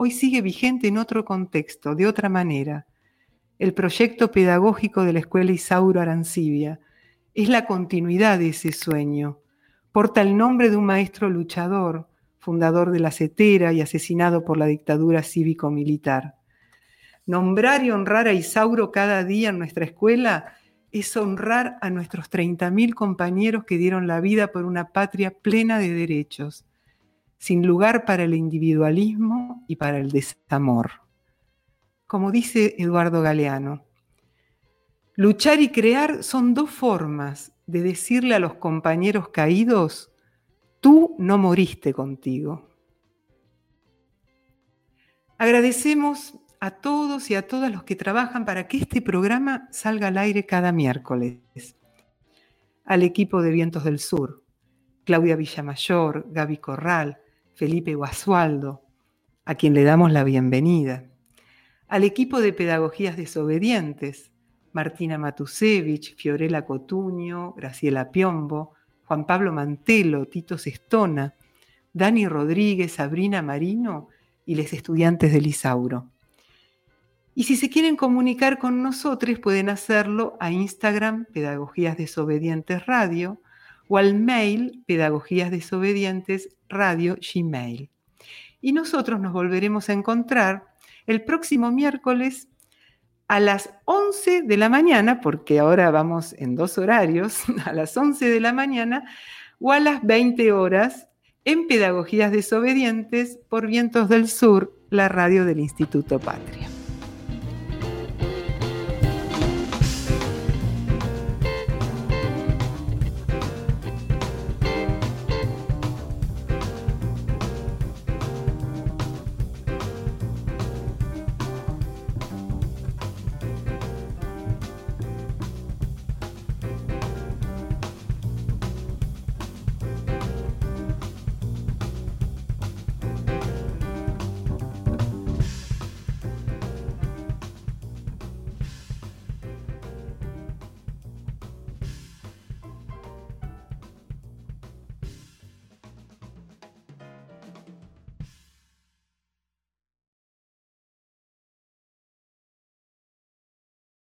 hoy sigue vigente en otro contexto, de otra manera. El proyecto pedagógico de la Escuela Isauro Arancibia es la continuidad de ese sueño. Porta el nombre de un maestro luchador, fundador de la CETERA y asesinado por la dictadura cívico-militar. Nombrar y honrar a Isauro cada día en nuestra escuela es honrar a nuestros 30.000 compañeros que dieron la vida por una patria plena de derechos, sin lugar para el individualismo y para el desamor. Como dice Eduardo Galeano, luchar y crear son dos formas de decirle a los compañeros caídos, tú no moriste contigo. Agradecemos a todos y a todas los que trabajan para que este programa salga al aire cada miércoles. Al equipo de Vientos del Sur, Claudia Villamayor, Gaby Corral, Felipe Guasualdo, a quien le damos la bienvenida. Al equipo de Pedagogías Desobedientes, Martina Matusevich, Fiorella Cotuño, Graciela Piombo, Juan Pablo Mantelo, Tito Sestona, Dani Rodríguez, Sabrina Marino y los estudiantes del Isauro. Y si se quieren comunicar con nosotros, pueden hacerlo a Instagram Pedagogías Desobedientes Radio o al mail Pedagogías Desobedientes Radio Gmail. Y nosotros nos volveremos a encontrar el próximo miércoles a las 11 de la mañana, porque ahora vamos en dos horarios, a las 11 de la mañana o a las 20 horas en Pedagogías Desobedientes por Vientos del Sur, la radio del Instituto Patria.